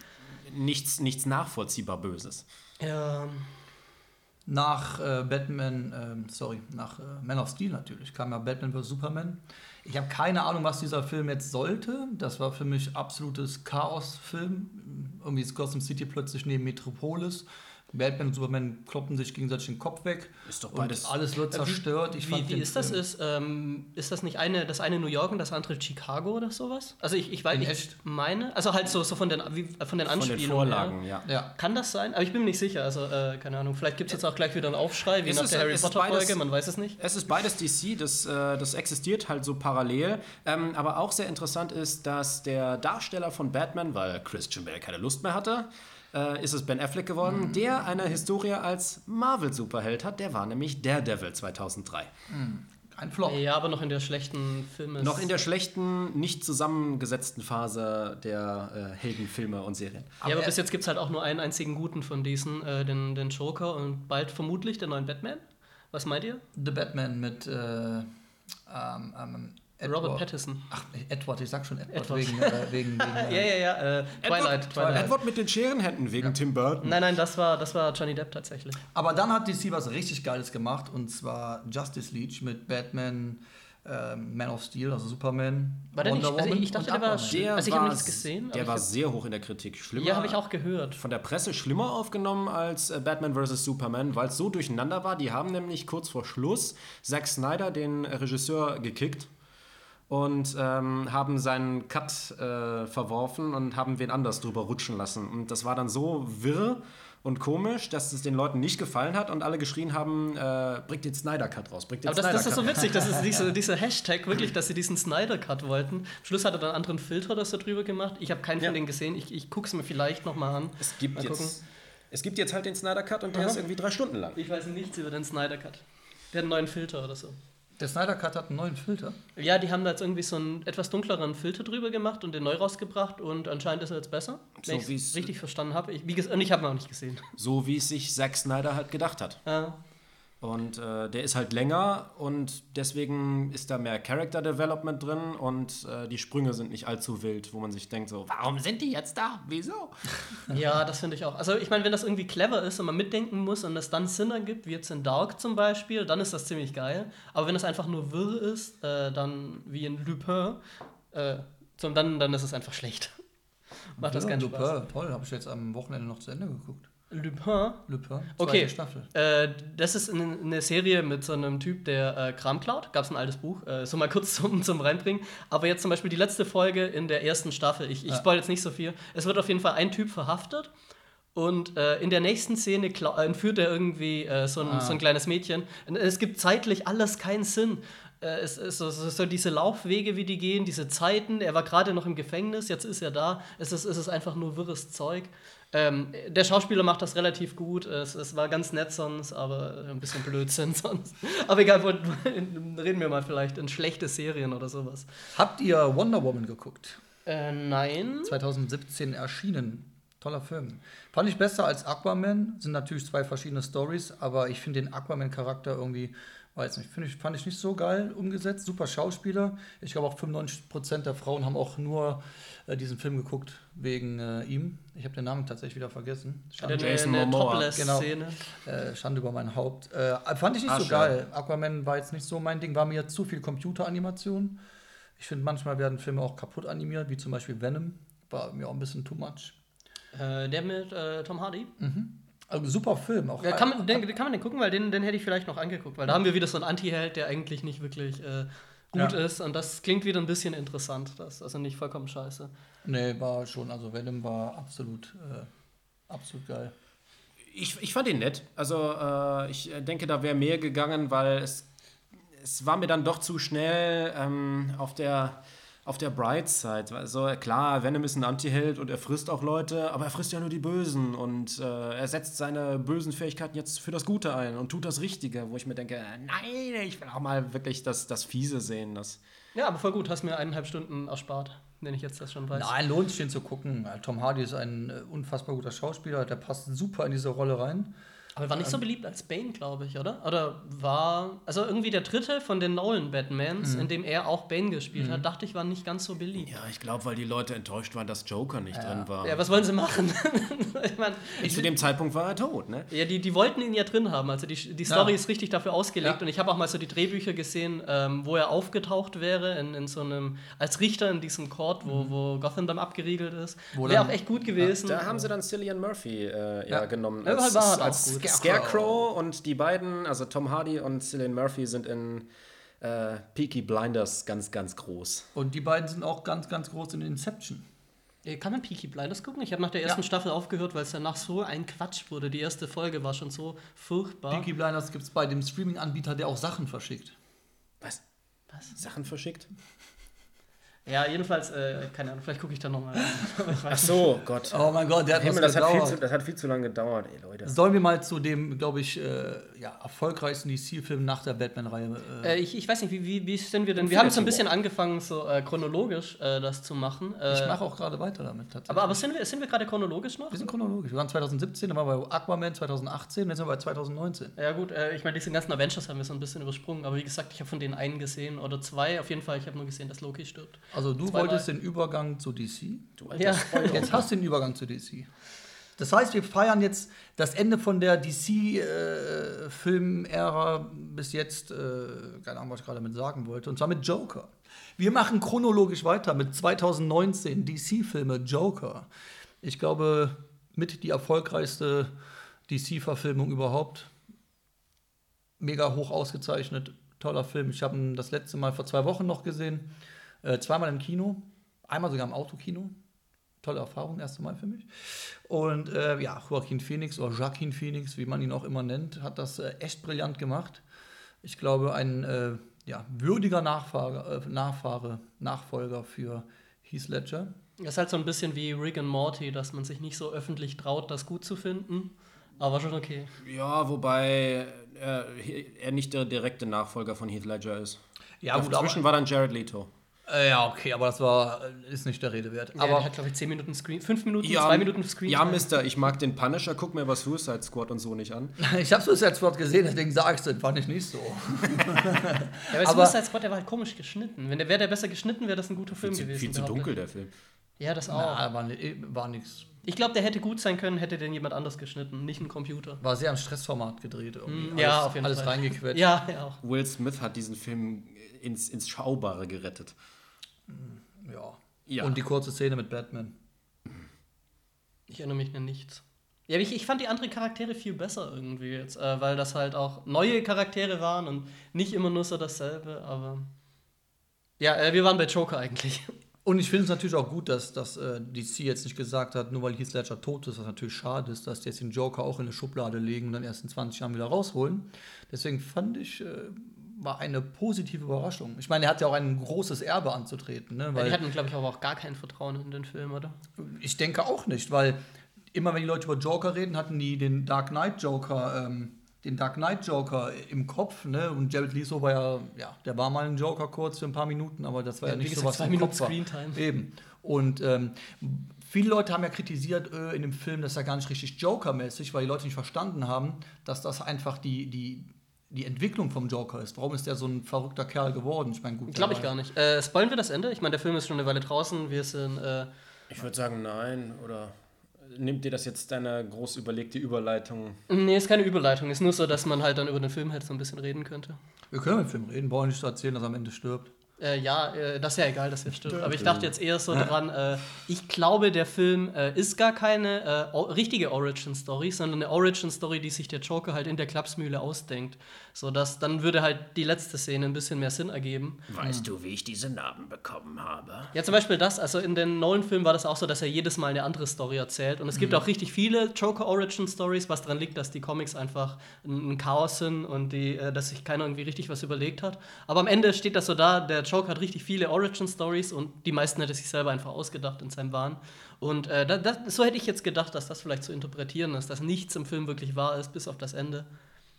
Speaker 2: Nichts, nichts nachvollziehbar Böses.
Speaker 1: Ja,
Speaker 3: Nach äh, Batman, ähm, sorry, nach äh, Man of Steel natürlich, kam ja Batman vs. Superman. Ich habe keine Ahnung, was dieser Film jetzt sollte. Das war für mich absolutes Chaos-Film. Irgendwie ist Gotham City plötzlich neben Metropolis. Batman und Superman kloppen sich gegenseitig den Kopf weg.
Speaker 2: Ist doch
Speaker 3: und
Speaker 2: beides-
Speaker 3: alles wird zerstört. Ich
Speaker 1: wie,
Speaker 3: fand
Speaker 1: wie ist das? Ist, ähm, ist das nicht eine, das eine New York und das andere Chicago oder sowas? Also ich, ich weiß
Speaker 3: In
Speaker 1: ich
Speaker 3: echt?
Speaker 1: meine, also halt so, so von den, wie, von den
Speaker 2: Von
Speaker 1: Anspielungen.
Speaker 2: den Vorlagen, ja.
Speaker 3: Ja.
Speaker 1: Kann das sein? Aber ich bin mir nicht sicher. Also, äh, keine Ahnung. Vielleicht gibt es jetzt auch gleich wieder einen Aufschrei, wie
Speaker 2: Es
Speaker 1: nach
Speaker 2: ist-
Speaker 1: der Harry Potter-Folge,
Speaker 2: beides-
Speaker 1: man weiß es nicht.
Speaker 2: Es ist beides DC, das, äh, das existiert halt so parallel. Ähm, aber auch sehr interessant ist, dass der Darsteller von Batman, weil Christian Bale keine Lust mehr hatte, äh, ist es Ben Affleck geworden, der eine Historie als Marvel-Superheld hat. Der war nämlich Daredevil 2003.
Speaker 3: Ein Flop.
Speaker 1: Ja, aber noch in der schlechten Filme.
Speaker 2: Noch in der schlechten, nicht zusammengesetzten Phase der äh, Heldenfilme und Serien.
Speaker 1: Ja, aber bis jetzt gibt es halt auch nur einen einzigen guten von diesen, äh, den, den Joker und bald vermutlich den neuen Batman. Was meint ihr?
Speaker 3: The Batman mit äh, ähm, ähm, Edward.
Speaker 1: Robert Pattinson.
Speaker 3: Ach, Edward, ich sag schon Edward,
Speaker 1: Edward.
Speaker 3: wegen, äh, wegen, wegen
Speaker 1: Ja,
Speaker 3: äh,
Speaker 1: ja, ja. Äh, Twilight, Twilight.
Speaker 2: Edward mit den Scherenhänden wegen Tim Burton.
Speaker 1: Nein, nein, das war, das war Johnny Depp tatsächlich.
Speaker 3: Aber dann hat DC was richtig Geiles gemacht und zwar Justice League mit Batman, ähm, Man of Steel, also Superman.
Speaker 1: War der nicht- also ich- dachte, der war sch- Also ich hab
Speaker 2: war
Speaker 1: nichts gesehen,
Speaker 2: Der war sehr hoch in der Kritik. Schlimmer,
Speaker 1: Ja, habe ich auch gehört.
Speaker 2: von der Presse schlimmer aufgenommen als äh, Batman vs. Superman, weil es so durcheinander war. Die haben nämlich kurz vor Schluss Zack Snyder, den Regisseur, gekickt und ähm, haben seinen Cut äh, verworfen und haben wen anders drüber rutschen lassen. Und das war dann so wirr und komisch, dass es den Leuten nicht gefallen hat und alle geschrien haben, äh, bringt den Snyder Cut raus, bringt den
Speaker 1: Aber das, das ist so witzig, das ist diese, dieser Hashtag wirklich, dass sie diesen Snyder Cut wollten. Am Schluss hat er dann einen anderen Filter das da drüber gemacht. Ich habe keinen
Speaker 2: Ja.
Speaker 1: von denen gesehen. Ich, ich gucke es mir vielleicht nochmal an.
Speaker 2: Es gibt,
Speaker 1: Mal gucken.
Speaker 2: jetzt, es gibt jetzt halt den Snyder Cut und der
Speaker 1: Aha.
Speaker 2: ist irgendwie drei Stunden lang.
Speaker 1: Ich weiß nichts über den Snyder Cut. Der hat einen neuen Filter oder so.
Speaker 3: Der Snyder Cut hat einen neuen Filter.
Speaker 1: Ja, die haben da jetzt irgendwie so einen etwas dunkleren Filter drüber gemacht und den neu rausgebracht und anscheinend ist er jetzt besser.
Speaker 2: So
Speaker 1: Wenn ich
Speaker 2: wie's-
Speaker 1: richtig verstanden habe. Ich, wie ich habe ihn auch nicht gesehen.
Speaker 2: So wie es sich Zack Snyder halt gedacht hat.
Speaker 1: Äh,
Speaker 2: Und äh, der ist halt länger und deswegen ist da mehr Character Development drin und äh, die Sprünge sind nicht allzu wild, wo man sich denkt so, warum sind die jetzt da? Wieso?
Speaker 1: ja, das finde ich auch. Also ich meine, wenn das irgendwie clever ist und man mitdenken muss und es dann Sinn ergibt, wie jetzt in Dark zum Beispiel, dann ist das ziemlich geil. Aber wenn es einfach nur wirr ist, äh, dann wie in Lupin, äh, zum, dann, dann ist es einfach schlecht. Macht das
Speaker 3: Ja,
Speaker 1: keinen
Speaker 3: Lupin,
Speaker 1: Spaß.
Speaker 3: Toll, habe ich jetzt am Wochenende noch zu Ende geguckt.
Speaker 1: Lupin?
Speaker 3: Lupin,
Speaker 1: Okay.
Speaker 3: Staffel.
Speaker 1: Äh, das ist eine, Serie mit so einem Typ, der äh, Kram klaut. Gab es ein altes Buch, äh, so mal kurz zum, zum Reinbringen. Aber jetzt zum Beispiel die letzte Folge in der ersten Staffel. Ich, ich
Speaker 3: Ja.
Speaker 1: spoil jetzt nicht so viel. Es wird auf jeden Fall ein Typ verhaftet. Und äh, in der nächsten Szene entführt er irgendwie äh, so, ein,
Speaker 3: Ah.
Speaker 1: so ein kleines Mädchen. Es gibt zeitlich alles keinen Sinn. Äh, es ist so, so, so diese Laufwege, wie die gehen, diese Zeiten. Er war gerade noch im Gefängnis, jetzt ist er da. Es ist, es ist einfach nur wirres Zeug. Ähm, der Schauspieler macht das relativ gut. Es, es war ganz nett sonst, aber ein bisschen Blödsinn sonst. Aber egal, reden wir mal vielleicht in schlechte Serien oder sowas.
Speaker 3: Habt ihr Wonder Woman geguckt?
Speaker 1: Äh, nein.
Speaker 3: 2017 erschienen. Toller Film. Fand ich besser als Aquaman. Sind natürlich zwei verschiedene Stories, aber ich finde den Aquaman-Charakter irgendwie, weiß nicht, ich, fand ich nicht so geil umgesetzt. Super Schauspieler. Ich glaube auch 95% der Frauen haben auch nur äh, diesen Film geguckt wegen äh, ihm. Ich habe den Namen tatsächlich wieder vergessen.
Speaker 1: Er
Speaker 3: Schande,
Speaker 1: eine,
Speaker 2: Jason
Speaker 1: eine
Speaker 2: Momoa.
Speaker 1: Topless-Szene.
Speaker 3: äh, Schande über mein Haupt. Äh, fand ich nicht so
Speaker 2: Asche.
Speaker 3: geil. Aquaman war jetzt nicht so mein Ding. War mir zu viel Computeranimation. Ich finde, manchmal werden Filme auch kaputt animiert, wie zum Beispiel Venom. War mir auch ein bisschen too much.
Speaker 1: Äh, der mit äh, Tom Hardy.
Speaker 3: Also, super Film. Auch
Speaker 1: Ja, kann man, den, kann man den gucken, weil den, den hätte ich vielleicht noch angeguckt. Weil da haben wir wieder so einen Anti-Held, der eigentlich nicht wirklich äh, gut
Speaker 3: Ja.
Speaker 1: ist. Und das klingt wieder ein bisschen interessant. Das ist also nicht vollkommen scheiße.
Speaker 3: Nee, war schon, also Venom war absolut, äh, absolut geil.
Speaker 2: Ich, ich fand ihn nett. Also äh, ich denke, da wäre mehr gegangen, weil es, es war mir dann doch zu schnell ähm, auf der auf der Bright Side. Also klar, Venom ist ein Anti-Held und er frisst auch Leute, aber er frisst ja nur die Bösen und äh, er setzt seine bösen Fähigkeiten jetzt für das Gute ein und tut das Richtige, wo ich mir denke, nein, ich will auch mal wirklich das, das Fiese sehen. Das
Speaker 1: Ja, aber voll gut. Hast mir eineinhalb Stunden erspart, wenn ich jetzt das schon weiß.
Speaker 3: Nein, lohnt sich den zu gucken. Tom Hardy ist ein äh, unfassbar guter Schauspieler, der passt super in diese Rolle rein.
Speaker 1: Aber war nicht so beliebt als Bane, glaube ich, oder? Oder war. Also irgendwie der dritte von den Nolan-Batmans, in dem er auch Bane gespielt hat, dachte ich, war nicht ganz so beliebt.
Speaker 2: ja, ich glaube, weil die Leute enttäuscht waren, dass Joker nicht drin war.
Speaker 1: Ja, was wollen sie machen? ich meine,
Speaker 2: Zu dem Zeitpunkt war er tot, ne?
Speaker 1: ja, die, die wollten ihn ja drin haben. Also die, die Story
Speaker 3: Ja.
Speaker 1: ist richtig dafür ausgelegt.
Speaker 3: Ja.
Speaker 1: Und ich habe auch mal so die Drehbücher gesehen, ähm, wo er aufgetaucht wäre, in, in so einem, als Richter in diesem Court, wo, wo Gotham dann abgeriegelt ist. Wäre auch echt gut gewesen.
Speaker 2: Da haben sie dann Cillian Murphy äh, ja.
Speaker 3: Ja.
Speaker 2: genommen.
Speaker 1: Ja, war halt auch
Speaker 2: als
Speaker 1: gut.
Speaker 2: Scarecrow und die beiden, also Tom Hardy und Cillian Murphy, sind in äh, Peaky Blinders ganz, ganz groß.
Speaker 3: Und die beiden sind auch ganz, ganz groß in Inception.
Speaker 1: Äh, Kann man Peaky Blinders gucken? Ich habe nach der ersten
Speaker 3: Ja.
Speaker 1: Staffel aufgehört, weil es danach so ein Quatsch wurde. Die erste Folge war schon so furchtbar.
Speaker 3: Peaky Blinders gibt es bei dem Streaming-Anbieter, der auch Sachen verschickt.
Speaker 2: Was?
Speaker 1: Was?
Speaker 2: Sachen verschickt?
Speaker 1: Ja, jedenfalls, äh, keine Ahnung, vielleicht gucke ich da nochmal
Speaker 2: Ach so, Gott.
Speaker 3: Oh mein Gott, der hat
Speaker 2: Himmel, das hat, viel
Speaker 3: gedauert.
Speaker 2: zu, das hat viel zu lange gedauert, ey Leute.
Speaker 3: Sollen wir mal zu dem, glaube ich, äh, ja, erfolgreichsten DC-Film nach der Batman-Reihe. Äh,
Speaker 1: Äh, ich, ich weiß nicht, wie, wie, wie sind wir denn? Wir haben so ein bisschen angefangen, so äh, chronologisch äh, das zu machen. Äh,
Speaker 3: ich mache auch gerade weiter damit tatsächlich.
Speaker 1: aber, aber sind wir, sind wir gerade chronologisch noch?
Speaker 3: wir sind chronologisch. Wir waren 2017, dann waren wir bei Aquaman 2018, jetzt sind wir bei 2019.
Speaker 1: Ja gut, äh, ich meine, diese ganzen Avengers haben wir so ein bisschen übersprungen, aber wie gesagt, ich habe von denen einen gesehen oder zwei. Auf jeden Fall, ich habe nur gesehen, dass Loki stirbt.
Speaker 3: Also du
Speaker 1: Zweimal.
Speaker 3: wolltest den Übergang zu DC.
Speaker 2: Du alter
Speaker 1: Ja.
Speaker 2: Spoiler.
Speaker 3: Jetzt hast du den Übergang zu DC. Das heißt, wir feiern jetzt das Ende von der DC-Film-Ära bis jetzt, äh, keine Ahnung, was ich gerade damit sagen wollte, und zwar mit Joker. Wir machen chronologisch weiter mit 2019 DC-Filme Joker. Ich glaube, mit die erfolgreichste DC-Verfilmung überhaupt. Mega hoch ausgezeichnet, toller Film. Ich habe ihn das letzte Mal vor zwei Wochen noch gesehen. Äh, zweimal im Kino, einmal sogar im Autokino tolle Erfahrung, erste Mal für mich. Und äh, ja, Joaquin Phoenix oder Joaquin Phoenix, wie man ihn auch immer nennt, hat das äh, echt brillant gemacht. Ich glaube, ein äh, ja, würdiger Nachfahre, äh, Nachfahre, Nachfolger für Heath Ledger.
Speaker 1: Das ist halt so ein bisschen wie Rick and Morty, dass man sich nicht so öffentlich traut, das gut zu finden. Aber schon okay.
Speaker 2: Ja, wobei äh, er nicht der direkte Nachfolger von Heath Ledger ist.
Speaker 3: Ja, gut,
Speaker 2: Dazwischen war dann Jared Leto.
Speaker 3: Äh, ja, okay, aber das war, äh, ist nicht der Rede wert.
Speaker 1: Aber
Speaker 3: Aber
Speaker 1: der hat, glaube ich, 10 Minuten Screen, 5 Minuten, 2 Minuten Screen.
Speaker 2: Ja, Mister, ich mag den Punisher, guck mir aber Suicide Squad und so nicht an.
Speaker 3: ich habe jetzt Wort gesehen, deswegen sage ich es, fand ich nicht so.
Speaker 1: Ja, aber
Speaker 3: aber-
Speaker 1: Suicide Squad, der war halt komisch geschnitten. Wenn der wäre der besser geschnitten, wäre das ein guter Film
Speaker 2: Viel,
Speaker 1: gewesen.
Speaker 2: viel zu dunkel, der Film.
Speaker 1: Ja, das auch.
Speaker 3: Na, war, ni- war nix.
Speaker 1: Ich glaube, der hätte gut sein können, hätte den jemand anders geschnitten, nicht ein Computer.
Speaker 3: War sehr am Stressformat gedreht. Irgendwie.
Speaker 1: Mm, ja,
Speaker 3: alles,
Speaker 1: auf jeden
Speaker 3: alles
Speaker 1: Fall.
Speaker 3: reingequetscht.
Speaker 1: Ja, ja auch.
Speaker 2: Will Smith hat diesen Film ins, ins Schaubare gerettet.
Speaker 3: Ja.
Speaker 2: Ja.
Speaker 3: Und die kurze Szene mit Batman.
Speaker 1: Ich erinnere mich an nichts. Ja, ich, ich fand die anderen Charaktere viel besser irgendwie jetzt, äh, weil das halt auch neue Charaktere waren und nicht immer nur so dasselbe, aber. Ja, äh, wir waren bei Joker eigentlich.
Speaker 3: Und ich finde es natürlich auch gut, dass, dass äh, DC jetzt nicht gesagt hat, nur weil Heath Ledger tot ist, was natürlich schade ist, dass die jetzt den Joker auch in eine Schublade legen und dann erst in 20 Jahren wieder rausholen. Deswegen fand ich, äh, war eine positive Überraschung. Ich meine, er hat ja auch ein großes Erbe anzutreten. Ne?
Speaker 1: Weil
Speaker 3: Weil
Speaker 1: die hatten, glaube ich, aber auch gar kein Vertrauen in den Film, oder?
Speaker 3: ich denke auch nicht, weil immer wenn die Leute über Joker reden, hatten die den Dark Knight Joker, ähm, den Dark Knight Joker im Kopf, ne? Und Jared Leto war ja, ja, der war mal ein Joker kurz für ein paar Minuten, aber das war ja,
Speaker 1: Ja,
Speaker 3: nicht so was
Speaker 1: zwei
Speaker 3: im
Speaker 1: Minuten
Speaker 3: Kopf.
Speaker 1: Screentime.
Speaker 3: Eben. Und ähm, viele Leute haben ja kritisiert äh, in dem Film, dass er gar nicht richtig Joker-mäßig, weil die Leute nicht verstanden haben, dass das einfach die, die, die Entwicklung vom Joker ist. Warum ist der so ein verrückter Kerl geworden? Ich meine, gut.
Speaker 1: Glaube ich gar nicht. Äh, spoilen wir das Ende? Ich meine, der Film ist schon eine Weile draußen. Wir sind. Äh,
Speaker 2: Ich würde sagen, nein. Oder nimmt dir das jetzt deine groß überlegte Überleitung?
Speaker 1: nee, ist keine Überleitung. Ist nur so, dass man halt dann über den Film halt so ein bisschen reden könnte.
Speaker 3: Wir können mit dem Film reden, brauchen nicht so erzählen, dass er am Ende stirbt.
Speaker 1: Äh, ja, äh, das ist ja egal, dass er stirbt. Aber ich dachte jetzt eher so dran, äh, ich glaube, der Film äh, ist gar keine äh, richtige Origin-Story, sondern eine Origin-Story, die sich der Joker halt in der Klapsmühle ausdenkt. So dass dann würde halt die letzte Szene ein bisschen mehr Sinn ergeben.
Speaker 2: Weißt du, wie ich diese Narben bekommen habe?
Speaker 1: Ja, zum Beispiel das, also in den Nolan-Filmen war das auch so, dass er jedes Mal eine andere Story erzählt. Und es gibt auch richtig viele Joker-Origin-Stories, was daran liegt, dass die Comics einfach ein, Chaos sind und die, äh, dass sich keiner irgendwie richtig was überlegt hat. Aber am Ende steht das so da, der Joker hat richtig viele Origin-Stories und die meisten hätte sich selber einfach ausgedacht in seinem Wahn. Und äh, da, das, so hätte ich jetzt gedacht, dass das vielleicht zu interpretieren ist, dass nichts im Film wirklich wahr ist, bis auf das Ende.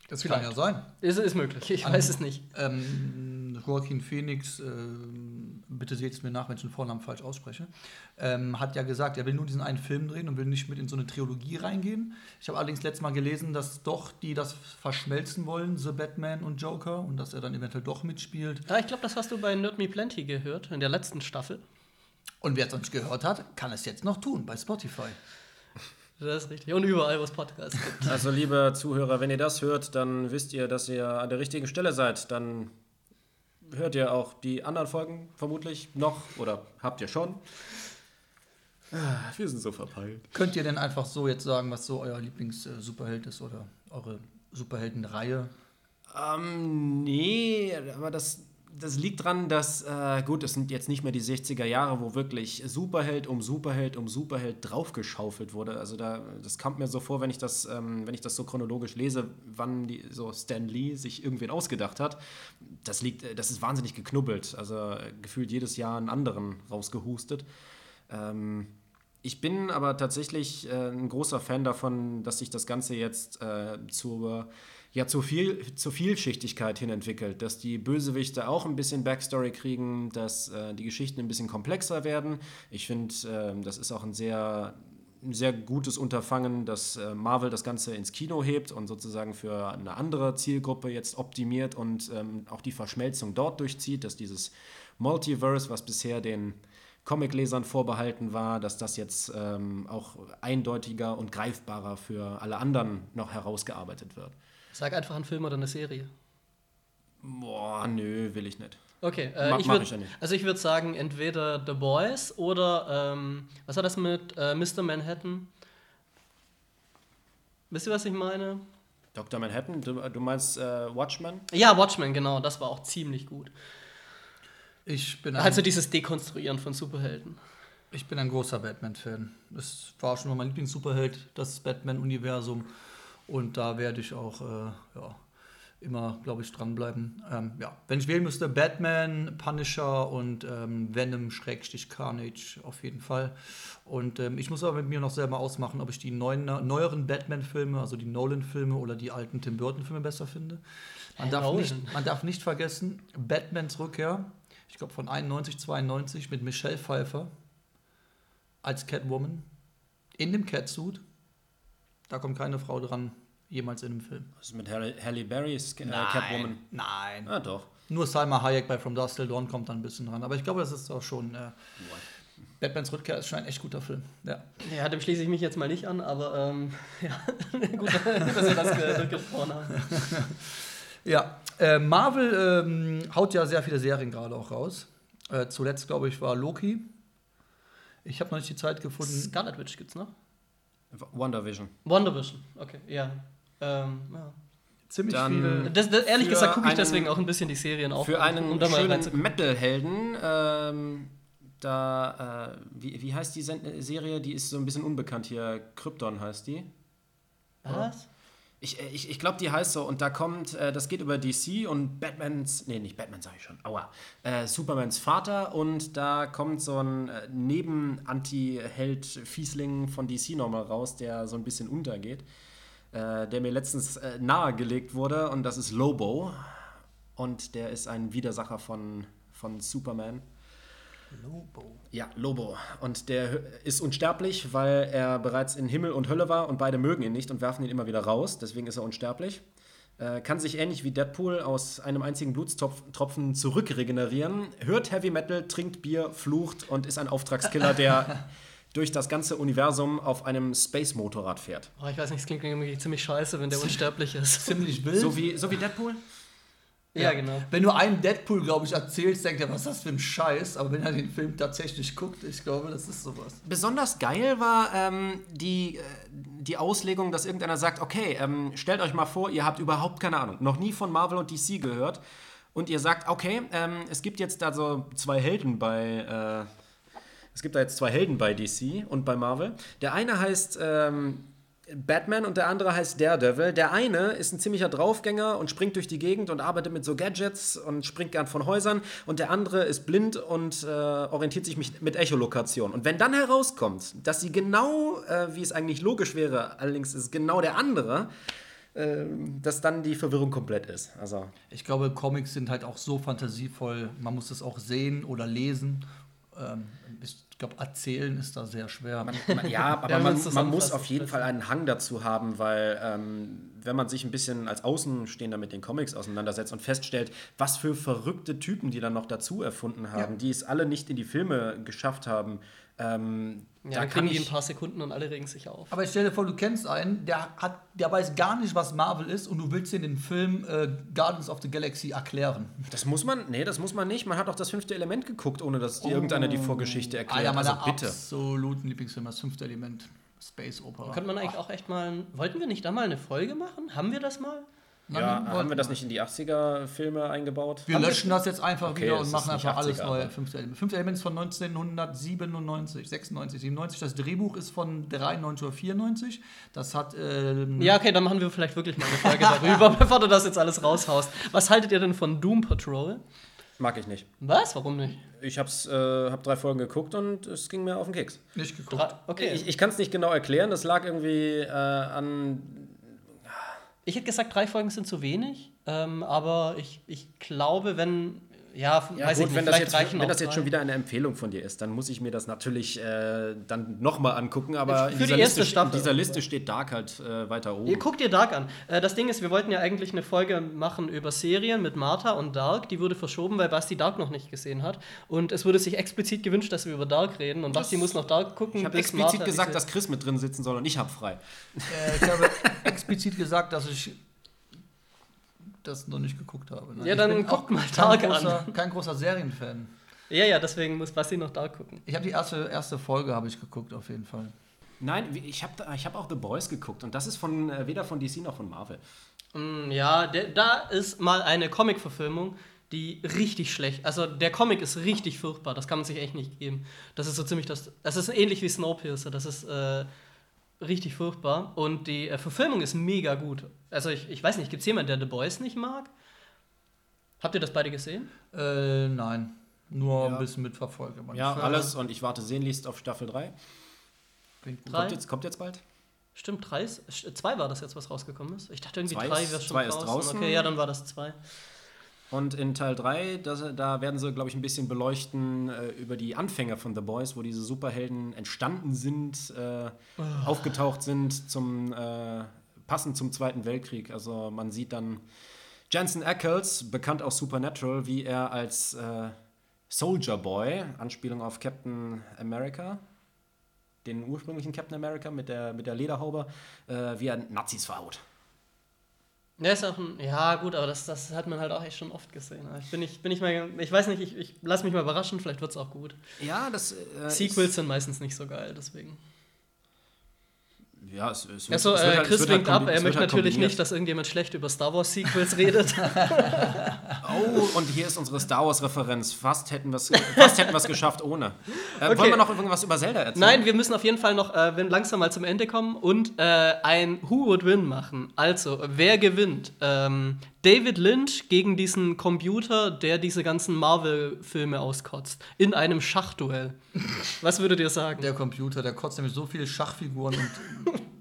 Speaker 3: Das kann ja sein.
Speaker 1: Ist, ist möglich, ich
Speaker 3: An-
Speaker 1: weiß es nicht.
Speaker 3: Ähm, Joaquin Phoenix, ähm, bitte seht es mir nach, wenn ich den Vornamen falsch ausspreche, ähm, hat ja gesagt, er will nur diesen einen Film drehen und will nicht mit in so eine Trilogie reingehen. Ich habe allerdings letztes Mal gelesen, dass doch die das verschmelzen wollen, The Batman und Joker, und dass er dann eventuell doch mitspielt.
Speaker 1: Ja, ich glaube, das hast du bei Nerd Me Plenty gehört, in der letzten Staffel.
Speaker 3: Und wer es nicht gehört hat, kann es jetzt noch tun bei Spotify.
Speaker 1: Das ist richtig. Und überall, wo es Podcasts gibt.
Speaker 2: Also, liebe Zuhörer, wenn ihr das hört, dann wisst ihr, dass ihr an der richtigen Stelle seid. Dann hört ihr auch die anderen Folgen vermutlich noch oder habt ihr schon. Ah, Wir sind so verpeilt.
Speaker 3: Könnt ihr denn einfach so jetzt sagen, was so euer Lieblings-Superheld ist oder eure Superheldenreihe?
Speaker 2: Ähm, nee, aber das, das liegt dran, dass, äh, gut, es sind jetzt nicht mehr die 60er Jahre, wo wirklich Superheld um Superheld um Superheld draufgeschaufelt wurde. Also da, das kommt mir so vor, wenn ich das, ähm, wenn ich das so chronologisch lese, wann die, so Stan Lee sich irgendwen ausgedacht hat. Das liegt, äh, das ist wahnsinnig geknubbelt. Also äh, gefühlt jedes Jahr einen anderen rausgehustet. Ähm, ich bin aber tatsächlich äh, ein großer Fan davon, dass sich das Ganze jetzt äh, zur, ja, zur, viel, zur Vielschichtigkeit hin entwickelt. Dass die Bösewichte auch ein bisschen Backstory kriegen, dass äh, die Geschichten ein bisschen komplexer werden. Ich finde, äh, das ist auch ein sehr, ein sehr gutes Unterfangen, dass äh, Marvel das Ganze ins Kino hebt und sozusagen für eine andere Zielgruppe jetzt optimiert und ähm, auch die Verschmelzung dort durchzieht, dass dieses Multiverse, was bisher den Comiclesern vorbehalten war, dass das jetzt ähm, auch eindeutiger und greifbarer für alle anderen noch herausgearbeitet wird.
Speaker 1: Sag einfach einen Film oder eine Serie.
Speaker 2: Boah, nö, will ich nicht.
Speaker 1: Okay, äh,
Speaker 2: Ma-
Speaker 1: ich
Speaker 2: mach
Speaker 1: würd,
Speaker 2: ich ja nicht.
Speaker 1: also ich würde sagen, entweder The Boys oder ähm, was war das mit äh, Mr. Manhattan? Wisst ihr, was ich meine?
Speaker 2: Dr. Manhattan, du, du meinst äh, Watchmen?
Speaker 1: Ja, Watchmen, genau, das war auch ziemlich gut.
Speaker 3: Ich bin ein,
Speaker 1: Also dieses Dekonstruieren von Superhelden.
Speaker 3: ich bin ein großer Batman-Fan. Das war schon mal mein Lieblings-Superheld, das Batman-Universum. Und da werde ich auch äh, ja, immer, glaube ich, dranbleiben. Ähm, ja. Wenn ich wählen müsste, Batman, Punisher und ähm, Venom, Schrägstich, Carnage auf jeden Fall. Und ähm, ich muss aber mit mir noch selber ausmachen, ob ich die neuen, neueren Batman-Filme, also die Nolan-Filme oder die alten Tim Burton-Filme besser finde. Man darf,
Speaker 1: Nolan?
Speaker 3: nicht, man darf nicht vergessen, Batmans Rückkehr, ich glaube von 91, 92 mit Michelle Pfeiffer als Catwoman in dem Catsuit. Da kommt keine Frau dran, jemals in einem Film.
Speaker 2: Was ist mit Halle, Halle Berry, äh, Catwoman?
Speaker 3: Nein.
Speaker 2: Ah, doch.
Speaker 3: Nur Salma Hayek bei From Dusk Till Dawn kommt da ein bisschen dran. Aber ich glaube, das ist auch schon. Äh, Batmans Rückkehr ist schon ein echt guter Film. Ja.
Speaker 1: Ja, dem schließe ich mich jetzt mal nicht an, aber ähm, ja, gut, dass wir das ge- gesprochen haben.
Speaker 3: Ja, äh, Marvel ähm, haut ja sehr viele Serien gerade auch raus. Äh, zuletzt, glaube ich, war Loki. Ich habe noch nicht die Zeit gefunden.
Speaker 1: Scarlet Witch gibt's noch?
Speaker 2: WandaVision.
Speaker 1: WandaVision, okay, ja. Ähm, ja.
Speaker 3: Ziemlich
Speaker 2: Dann-
Speaker 3: viele.
Speaker 1: Das, das, ehrlich gesagt gucke ich deswegen auch ein bisschen die Serien auf.
Speaker 2: Für einen
Speaker 1: um
Speaker 2: schönen. Metal-Helden, ähm, da, äh, wie, wie heißt die Sen Serie? Die ist so ein bisschen unbekannt hier. Krypton heißt die.
Speaker 1: Was?
Speaker 2: Ich, äh, ich, ich glaube, die heißt so. Und da kommt, äh, das geht über DC und Batmans, nee, nicht Batman sage ich schon, aua, äh, Supermans Vater. Und da kommt so ein äh, Neben-Anti-Held-Fiesling von DC nochmal raus, der so ein bisschen untergeht. Äh, der mir letztens äh, nahegelegt wurde. Und das ist Lobo. Und der ist ein Widersacher von, von Superman.
Speaker 3: Lobo.
Speaker 2: Ja, Lobo. Und der ist unsterblich, weil er bereits in Himmel und Hölle war und beide mögen ihn nicht und werfen ihn immer wieder raus. Deswegen ist er unsterblich. Äh, kann sich ähnlich wie Deadpool aus einem einzigen Blutstropfen zurückregenerieren. Hört Heavy Metal, trinkt Bier, flucht und ist ein Auftragskiller, der durch das ganze Universum auf einem Space-Motorrad fährt.
Speaker 1: Oh, ich weiß nicht, es klingt irgendwie ziemlich scheiße, wenn der unsterblich ist.
Speaker 3: Ziemlich wild.
Speaker 2: So wie, so wie Deadpool?
Speaker 1: Ja, genau.
Speaker 3: Wenn du einem Deadpool, glaube ich, erzählst, denkt er, was ist das für ein Scheiß? Aber wenn er den Film tatsächlich guckt, ich glaube, das ist sowas.
Speaker 2: Besonders geil war ähm, die, äh, die Auslegung, dass irgendeiner sagt, okay, ähm, stellt euch mal vor, ihr habt überhaupt keine Ahnung, noch nie von Marvel und DC gehört und ihr sagt, okay, ähm, es gibt jetzt da so zwei Helden bei, äh, es gibt da jetzt zwei Helden bei DC und bei Marvel. Der eine heißt ähm, Batman und der andere heißt Daredevil. Der eine ist ein ziemlicher Draufgänger und springt durch die Gegend und arbeitet mit so Gadgets und springt gern von Häusern. Und der andere ist blind und äh, orientiert sich mit Echolokation. Und wenn dann herauskommt, dass sie genau, äh, wie es eigentlich logisch wäre, allerdings ist genau der andere, äh, dass dann die Verwirrung komplett ist. Also
Speaker 3: Ich glaube, Comics sind halt auch so fantasievoll. Man muss es auch sehen oder lesen. Ähm, ich glaube, erzählen ist da sehr schwer.
Speaker 2: Ja, aber
Speaker 1: Ja,
Speaker 2: man,
Speaker 1: wenn's
Speaker 2: man muss auf jeden Fall einen Hang dazu haben, weil ähm, wenn man sich ein bisschen als Außenstehender mit den Comics auseinandersetzt und feststellt, was für verrückte Typen die dann noch dazu erfunden haben,
Speaker 3: Ja.
Speaker 2: die es alle nicht in die Filme geschafft haben, ähm,
Speaker 1: Ja,
Speaker 2: da
Speaker 1: kriegen die ein
Speaker 2: ich...
Speaker 1: paar Sekunden und alle regen sich auf.
Speaker 3: Aber stell dir vor, du kennst einen, der, hat, der weiß gar nicht, was Marvel ist und du willst dir den Film äh, Guardians of the Galaxy erklären.
Speaker 2: Das muss man, nee, das muss man nicht. Man hat auch das fünfte Element geguckt, ohne dass dir irgendeiner die Vorgeschichte erklärt.
Speaker 3: Einer meiner
Speaker 2: also bitte.
Speaker 3: absoluten Lieblingsfilme, das fünfte Element, Space Opera.
Speaker 1: Könnte man eigentlich auch echt mal. Wollten wir nicht da mal eine Folge machen? Haben wir das mal?
Speaker 2: Ja,
Speaker 3: Nein,
Speaker 2: haben wir das nicht in die 80er-Filme eingebaut?
Speaker 3: Wir löschen das jetzt einfach
Speaker 2: Okay,
Speaker 3: wieder und machen einfach alles
Speaker 2: 80er,
Speaker 3: neu. Fünfte Element. Fünfte Element ist von 1997, 96, 97. Das Drehbuch ist von 93 oder 94. Das hat. Ähm,
Speaker 1: Ja, okay, dann machen wir vielleicht wirklich mal eine Folge darüber, bevor du das jetzt alles raushaust. Was haltet ihr denn von Doom Patrol?
Speaker 2: Mag ich nicht.
Speaker 1: Was? Warum nicht?
Speaker 2: Ich hab's, äh, hab drei Folgen geguckt und es ging mir auf den Keks.
Speaker 3: Nicht geguckt.
Speaker 1: Dra- Okay.
Speaker 2: Ich, ich kann es nicht genau erklären. Das lag irgendwie äh, an.
Speaker 1: Ich hätte gesagt, drei Folgen sind zu wenig, ähm, aber ich, ich glaube, wenn, ja,
Speaker 2: Ja,
Speaker 1: weiß
Speaker 2: gut,
Speaker 1: ich nicht,
Speaker 2: wenn das,
Speaker 1: vielleicht
Speaker 2: jetzt, wenn das jetzt schon wieder eine Empfehlung von dir ist, dann muss ich mir das natürlich äh, dann nochmal angucken. Aber
Speaker 1: Für
Speaker 2: in
Speaker 1: die
Speaker 2: dieser,
Speaker 1: erste
Speaker 2: Liste,
Speaker 1: Staffel.
Speaker 2: in dieser Liste steht Dark halt äh, weiter oben.
Speaker 1: Ihr guckt dir Dark an. Äh, das Ding ist, wir wollten ja eigentlich eine Folge machen über Serien mit Martha und Dark. Die wurde verschoben, weil Basti Dark noch nicht gesehen hat. Und es wurde sich explizit gewünscht, dass wir über Dark reden. Und Basti muss noch Dark gucken.
Speaker 2: ich habe explizit
Speaker 1: Martha
Speaker 2: gesagt, dass Chris mit drin sitzen soll und ich habe frei.
Speaker 3: Äh, ich habe explizit gesagt, dass ich das noch nicht geguckt habe. Nein.
Speaker 1: Ja,
Speaker 3: Ich
Speaker 1: dann guckt
Speaker 3: auch
Speaker 1: mal
Speaker 3: kein
Speaker 1: Dark
Speaker 3: großer,
Speaker 1: an.
Speaker 3: Kein großer Serienfan.
Speaker 1: Ja, ja, deswegen muss Basti noch Dark gucken.
Speaker 3: Ich habe die erste, erste Folge habe ich geguckt, auf jeden Fall.
Speaker 2: Nein, ich habe ich hab auch The Boys geguckt und das ist von äh, weder von DC noch von Marvel.
Speaker 1: Mm, Ja, der, da ist mal eine Comic-Verfilmung, die richtig schlecht. Also der Comic ist richtig furchtbar. Das kann man sich echt nicht geben. Das ist so ziemlich das. Das ist ähnlich wie Snowpiercer. Das ist äh, richtig furchtbar. Und die äh, Verfilmung ist mega gut. Also ich, ich weiß nicht, gibt es jemanden, der The Boys nicht mag? Habt ihr das beide gesehen?
Speaker 3: Äh, nein. Nur
Speaker 2: Ja.
Speaker 3: ein bisschen mitverfolgt. aber
Speaker 2: Ja,
Speaker 3: war-
Speaker 2: alles und ich warte sehnlichst auf Staffel 3.
Speaker 3: klingt gut.
Speaker 1: Drei?
Speaker 2: Kommt jetzt, kommt jetzt bald?
Speaker 1: Stimmt, drei ist, zwei war das jetzt, was rausgekommen ist. Ich dachte irgendwie
Speaker 2: Zwei
Speaker 1: drei wäre schon
Speaker 2: zwei ist
Speaker 1: draußen.
Speaker 2: draußen.
Speaker 1: Okay, ja, dann war das zwei.
Speaker 2: Und in Teil 3, das, da werden sie, glaube ich, ein bisschen beleuchten äh, über die Anfänge von The Boys, wo diese Superhelden entstanden sind, äh, aufgetaucht sind, zum, äh, passend zum Zweiten Weltkrieg. Also man sieht dann Jensen Ackles, bekannt aus Supernatural, wie er als äh, Soldier Boy, Anspielung auf Captain America, den ursprünglichen Captain America mit der, mit der Lederhaube, äh, wie er Nazis verhaut.
Speaker 1: Ja, ist auch ein, ja, gut, aber das, das hat man halt auch echt schon oft gesehen. Ich bin nicht, bin nicht mal, ich weiß nicht, ich, ich lass mich mal überraschen, vielleicht wird es auch gut.
Speaker 2: Ja, das. Äh,
Speaker 1: Sequels sind meistens nicht so geil, deswegen.
Speaker 2: Ja, es, es
Speaker 1: Achso,
Speaker 2: es
Speaker 1: äh,
Speaker 2: halt-
Speaker 1: Chris
Speaker 2: wird halt
Speaker 1: winkt ab,
Speaker 2: kombi-
Speaker 1: er
Speaker 2: wird
Speaker 1: möchte
Speaker 2: halt
Speaker 1: natürlich nicht, dass irgendjemand schlecht über Star Wars Sequels redet.
Speaker 2: Oh, und hier ist unsere Star Wars-Referenz. Fast hätten wir es geschafft ohne. Äh,
Speaker 1: Okay.
Speaker 2: Wollen wir noch irgendwas über Zelda erzählen?
Speaker 1: Nein, wir müssen auf jeden Fall noch äh, wenn langsam mal zum Ende kommen und äh, ein Who Would Win machen. Also, wer gewinnt? Ähm, David Lynch gegen diesen Computer, der diese ganzen Marvel-Filme auskotzt. In einem Schachduell. Was würdet ihr sagen?
Speaker 3: Der Computer, der kotzt nämlich so viele Schachfiguren und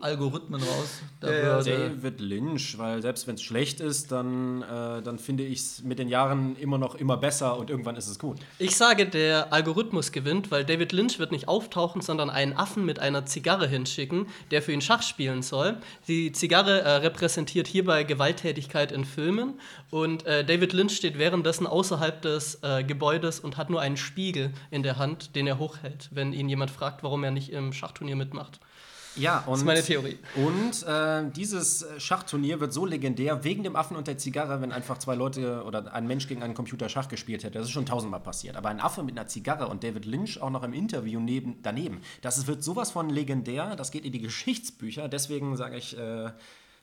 Speaker 3: Algorithmen raus. Da
Speaker 1: Ja, ja.
Speaker 3: würde,
Speaker 2: David Lynch, weil selbst wenn es schlecht ist, dann, äh, dann finde ich es mit den Jahren immer noch immer besser und irgendwann ist es gut.
Speaker 1: Ich sage, der Algorithmus gewinnt, weil David Lynch wird nicht auftauchen, sondern einen Affen mit einer Zigarre hinschicken, der für ihn Schach spielen soll. Die Zigarre äh, repräsentiert hierbei Gewalttätigkeit in Filmen und äh, David Lynch steht währenddessen außerhalb des äh, Gebäudes und hat nur einen Spiegel in der Hand, den er hochhält, wenn ihn jemand fragt, warum er nicht im Schachturnier mitmacht.
Speaker 2: Ja, und,
Speaker 1: Das ist meine Theorie.
Speaker 2: Und äh, dieses Schachturnier wird so legendär wegen dem Affen und der Zigarre, wenn einfach zwei Leute oder ein Mensch gegen einen Computer Schach gespielt hätte. Das ist schon tausendmal passiert. Aber ein Affe mit einer Zigarre und David Lynch auch noch im Interview neben, daneben. Das wird sowas von legendär. Das geht in die Geschichtsbücher. Deswegen sage ich, äh,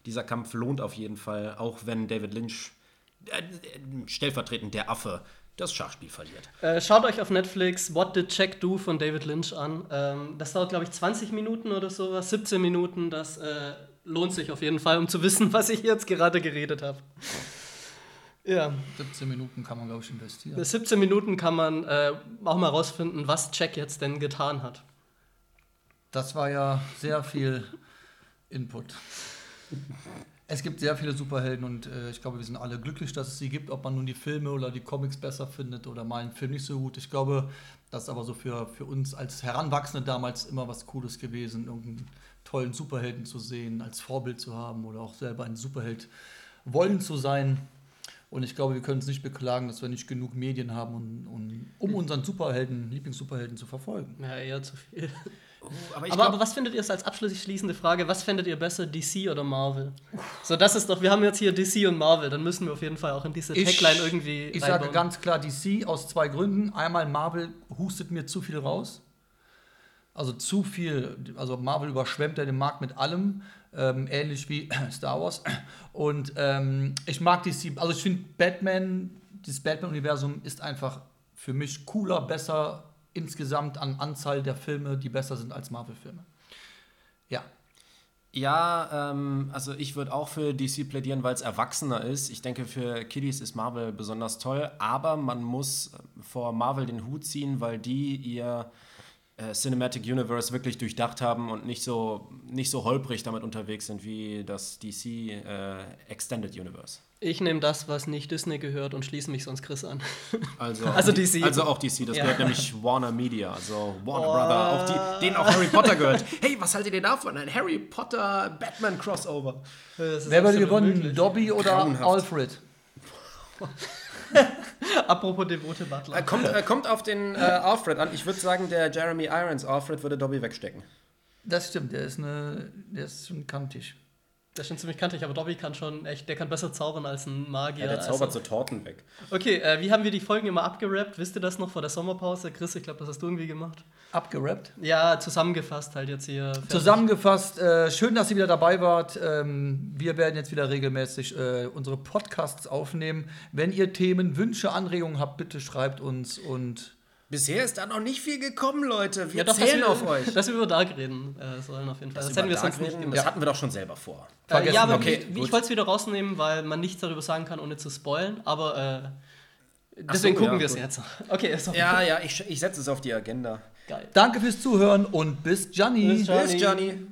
Speaker 2: dieser Kampf lohnt auf jeden Fall, auch wenn David Lynch äh, äh, stellvertretend der Affe das Schachspiel verliert.
Speaker 1: Äh, schaut euch auf Netflix What Did Jack Do von David Lynch an. Ähm, das dauert, glaube ich, 20 Minuten oder sowas, 17 Minuten. Das äh, lohnt sich auf jeden Fall, um zu wissen, was ich jetzt gerade geredet habe. Ja,
Speaker 3: 17 Minuten kann man, glaube ich, investieren.
Speaker 1: bis 17 Minuten kann man äh, auch mal rausfinden, was Jack jetzt denn getan hat.
Speaker 3: Das war ja sehr viel Input. Es gibt sehr viele Superhelden und äh, ich glaube, wir sind alle glücklich, dass es sie gibt, ob man nun die Filme oder die Comics besser findet oder mal einen Film nicht so gut. Ich glaube, das ist aber so für, für uns als Heranwachsende damals immer was Cooles gewesen, irgendeinen tollen Superhelden zu sehen, als Vorbild zu haben oder auch selber ein Superheld wollen zu sein. Und ich glaube, wir können uns nicht beklagen, dass wir nicht genug Medien haben, um, um, um unseren Superhelden, Lieblingssuperhelden zu verfolgen.
Speaker 1: Ja, eher zu viel.
Speaker 2: Aber ich
Speaker 1: Aber,
Speaker 2: glaub-
Speaker 1: aber was findet ihr als abschließende Frage? Was fändet ihr besser, DC oder Marvel? So, das ist doch, wir haben jetzt hier DC und Marvel, dann müssen wir auf jeden Fall auch in diese Tagline irgendwie.
Speaker 3: Ich sage
Speaker 1: reinbauen.
Speaker 3: ganz klar DC aus zwei Gründen. Einmal Marvel hustet mir zu viel raus. Also zu viel, also Marvel überschwemmt ja den Markt mit allem, ähm, ähnlich wie Star Wars. Und ähm, ich mag DC, also ich finde Batman, dieses Batman-Universum ist einfach für mich cooler, besser insgesamt an Anzahl der Filme, die besser sind als Marvel-Filme. Ja,
Speaker 2: Ja, ähm, also ich würde auch für DC plädieren, weil es erwachsener ist. Ich denke, für Kiddies ist Marvel besonders toll, aber man muss vor Marvel den Hut ziehen, weil die ihr äh, Cinematic Universe wirklich durchdacht haben und nicht so, nicht so holprig damit unterwegs sind wie das DC äh, Extended Universe.
Speaker 1: Ich nehme das, was nicht Disney gehört und schließe mich sonst Chris an.
Speaker 2: Also,
Speaker 1: Also DC.
Speaker 2: Also auch DC, das
Speaker 1: Ja.
Speaker 2: gehört nämlich Warner Media, also Warner
Speaker 1: Oh.
Speaker 2: Brother, auch die, denen auch Harry Potter gehört. Hey, was haltet ihr davon? Ein Harry Potter Batman Crossover.
Speaker 1: Ist
Speaker 3: wer würde gewonnen?
Speaker 1: möglich.
Speaker 3: Dobby oder
Speaker 2: Grauenhaft.
Speaker 3: Alfred?
Speaker 1: Apropos devote Butler.
Speaker 2: Er kommt, er kommt auf den äh, Alfred an. Ich würde sagen, der Jeremy Irons Alfred würde Dobby wegstecken.
Speaker 3: Das stimmt, der ist, eine, der ist schon kantig.
Speaker 1: Das ist schon ziemlich kantig, aber Dobby kann schon echt, der kann besser zaubern als ein Magier.
Speaker 2: Ja, der zaubert
Speaker 1: also.
Speaker 2: so Torten weg.
Speaker 1: Okay, äh, wie haben wir die Folgen immer abgerappt? Wisst ihr das noch vor der Sommerpause? Chris, ich glaube, das hast du irgendwie gemacht.
Speaker 3: Abgerappt.
Speaker 1: Ja, zusammengefasst halt jetzt hier. fertig.
Speaker 3: Zusammengefasst, äh, schön, dass ihr wieder dabei wart. Ähm, wir werden jetzt wieder regelmäßig äh, unsere Podcasts aufnehmen. Wenn ihr Themen, Wünsche, Anregungen habt, bitte schreibt uns und
Speaker 2: Bisher ist da noch nicht viel gekommen, Leute. Wir
Speaker 1: Ja, doch,
Speaker 2: zählen
Speaker 1: wir,
Speaker 2: auf euch.
Speaker 1: Dass wir über Dark reden äh, sollen auf jeden Fall. Das, hätten wir sonst nicht
Speaker 2: das hatten wir doch schon selber vor.
Speaker 1: Äh, ja, aber
Speaker 2: Okay,
Speaker 1: ich,
Speaker 2: gut.
Speaker 1: ich wollte es wieder rausnehmen, weil man nichts darüber sagen kann, ohne zu spoilen. Aber äh, deswegen
Speaker 2: so,
Speaker 1: gucken
Speaker 2: ja,
Speaker 1: wir es jetzt. Okay, ist doch
Speaker 2: Ja, ja, ich, ich setze es auf die Agenda.
Speaker 1: geil.
Speaker 3: danke fürs Zuhören und bis Gianni.
Speaker 1: Bis Gianni.
Speaker 2: Bis, Johnny.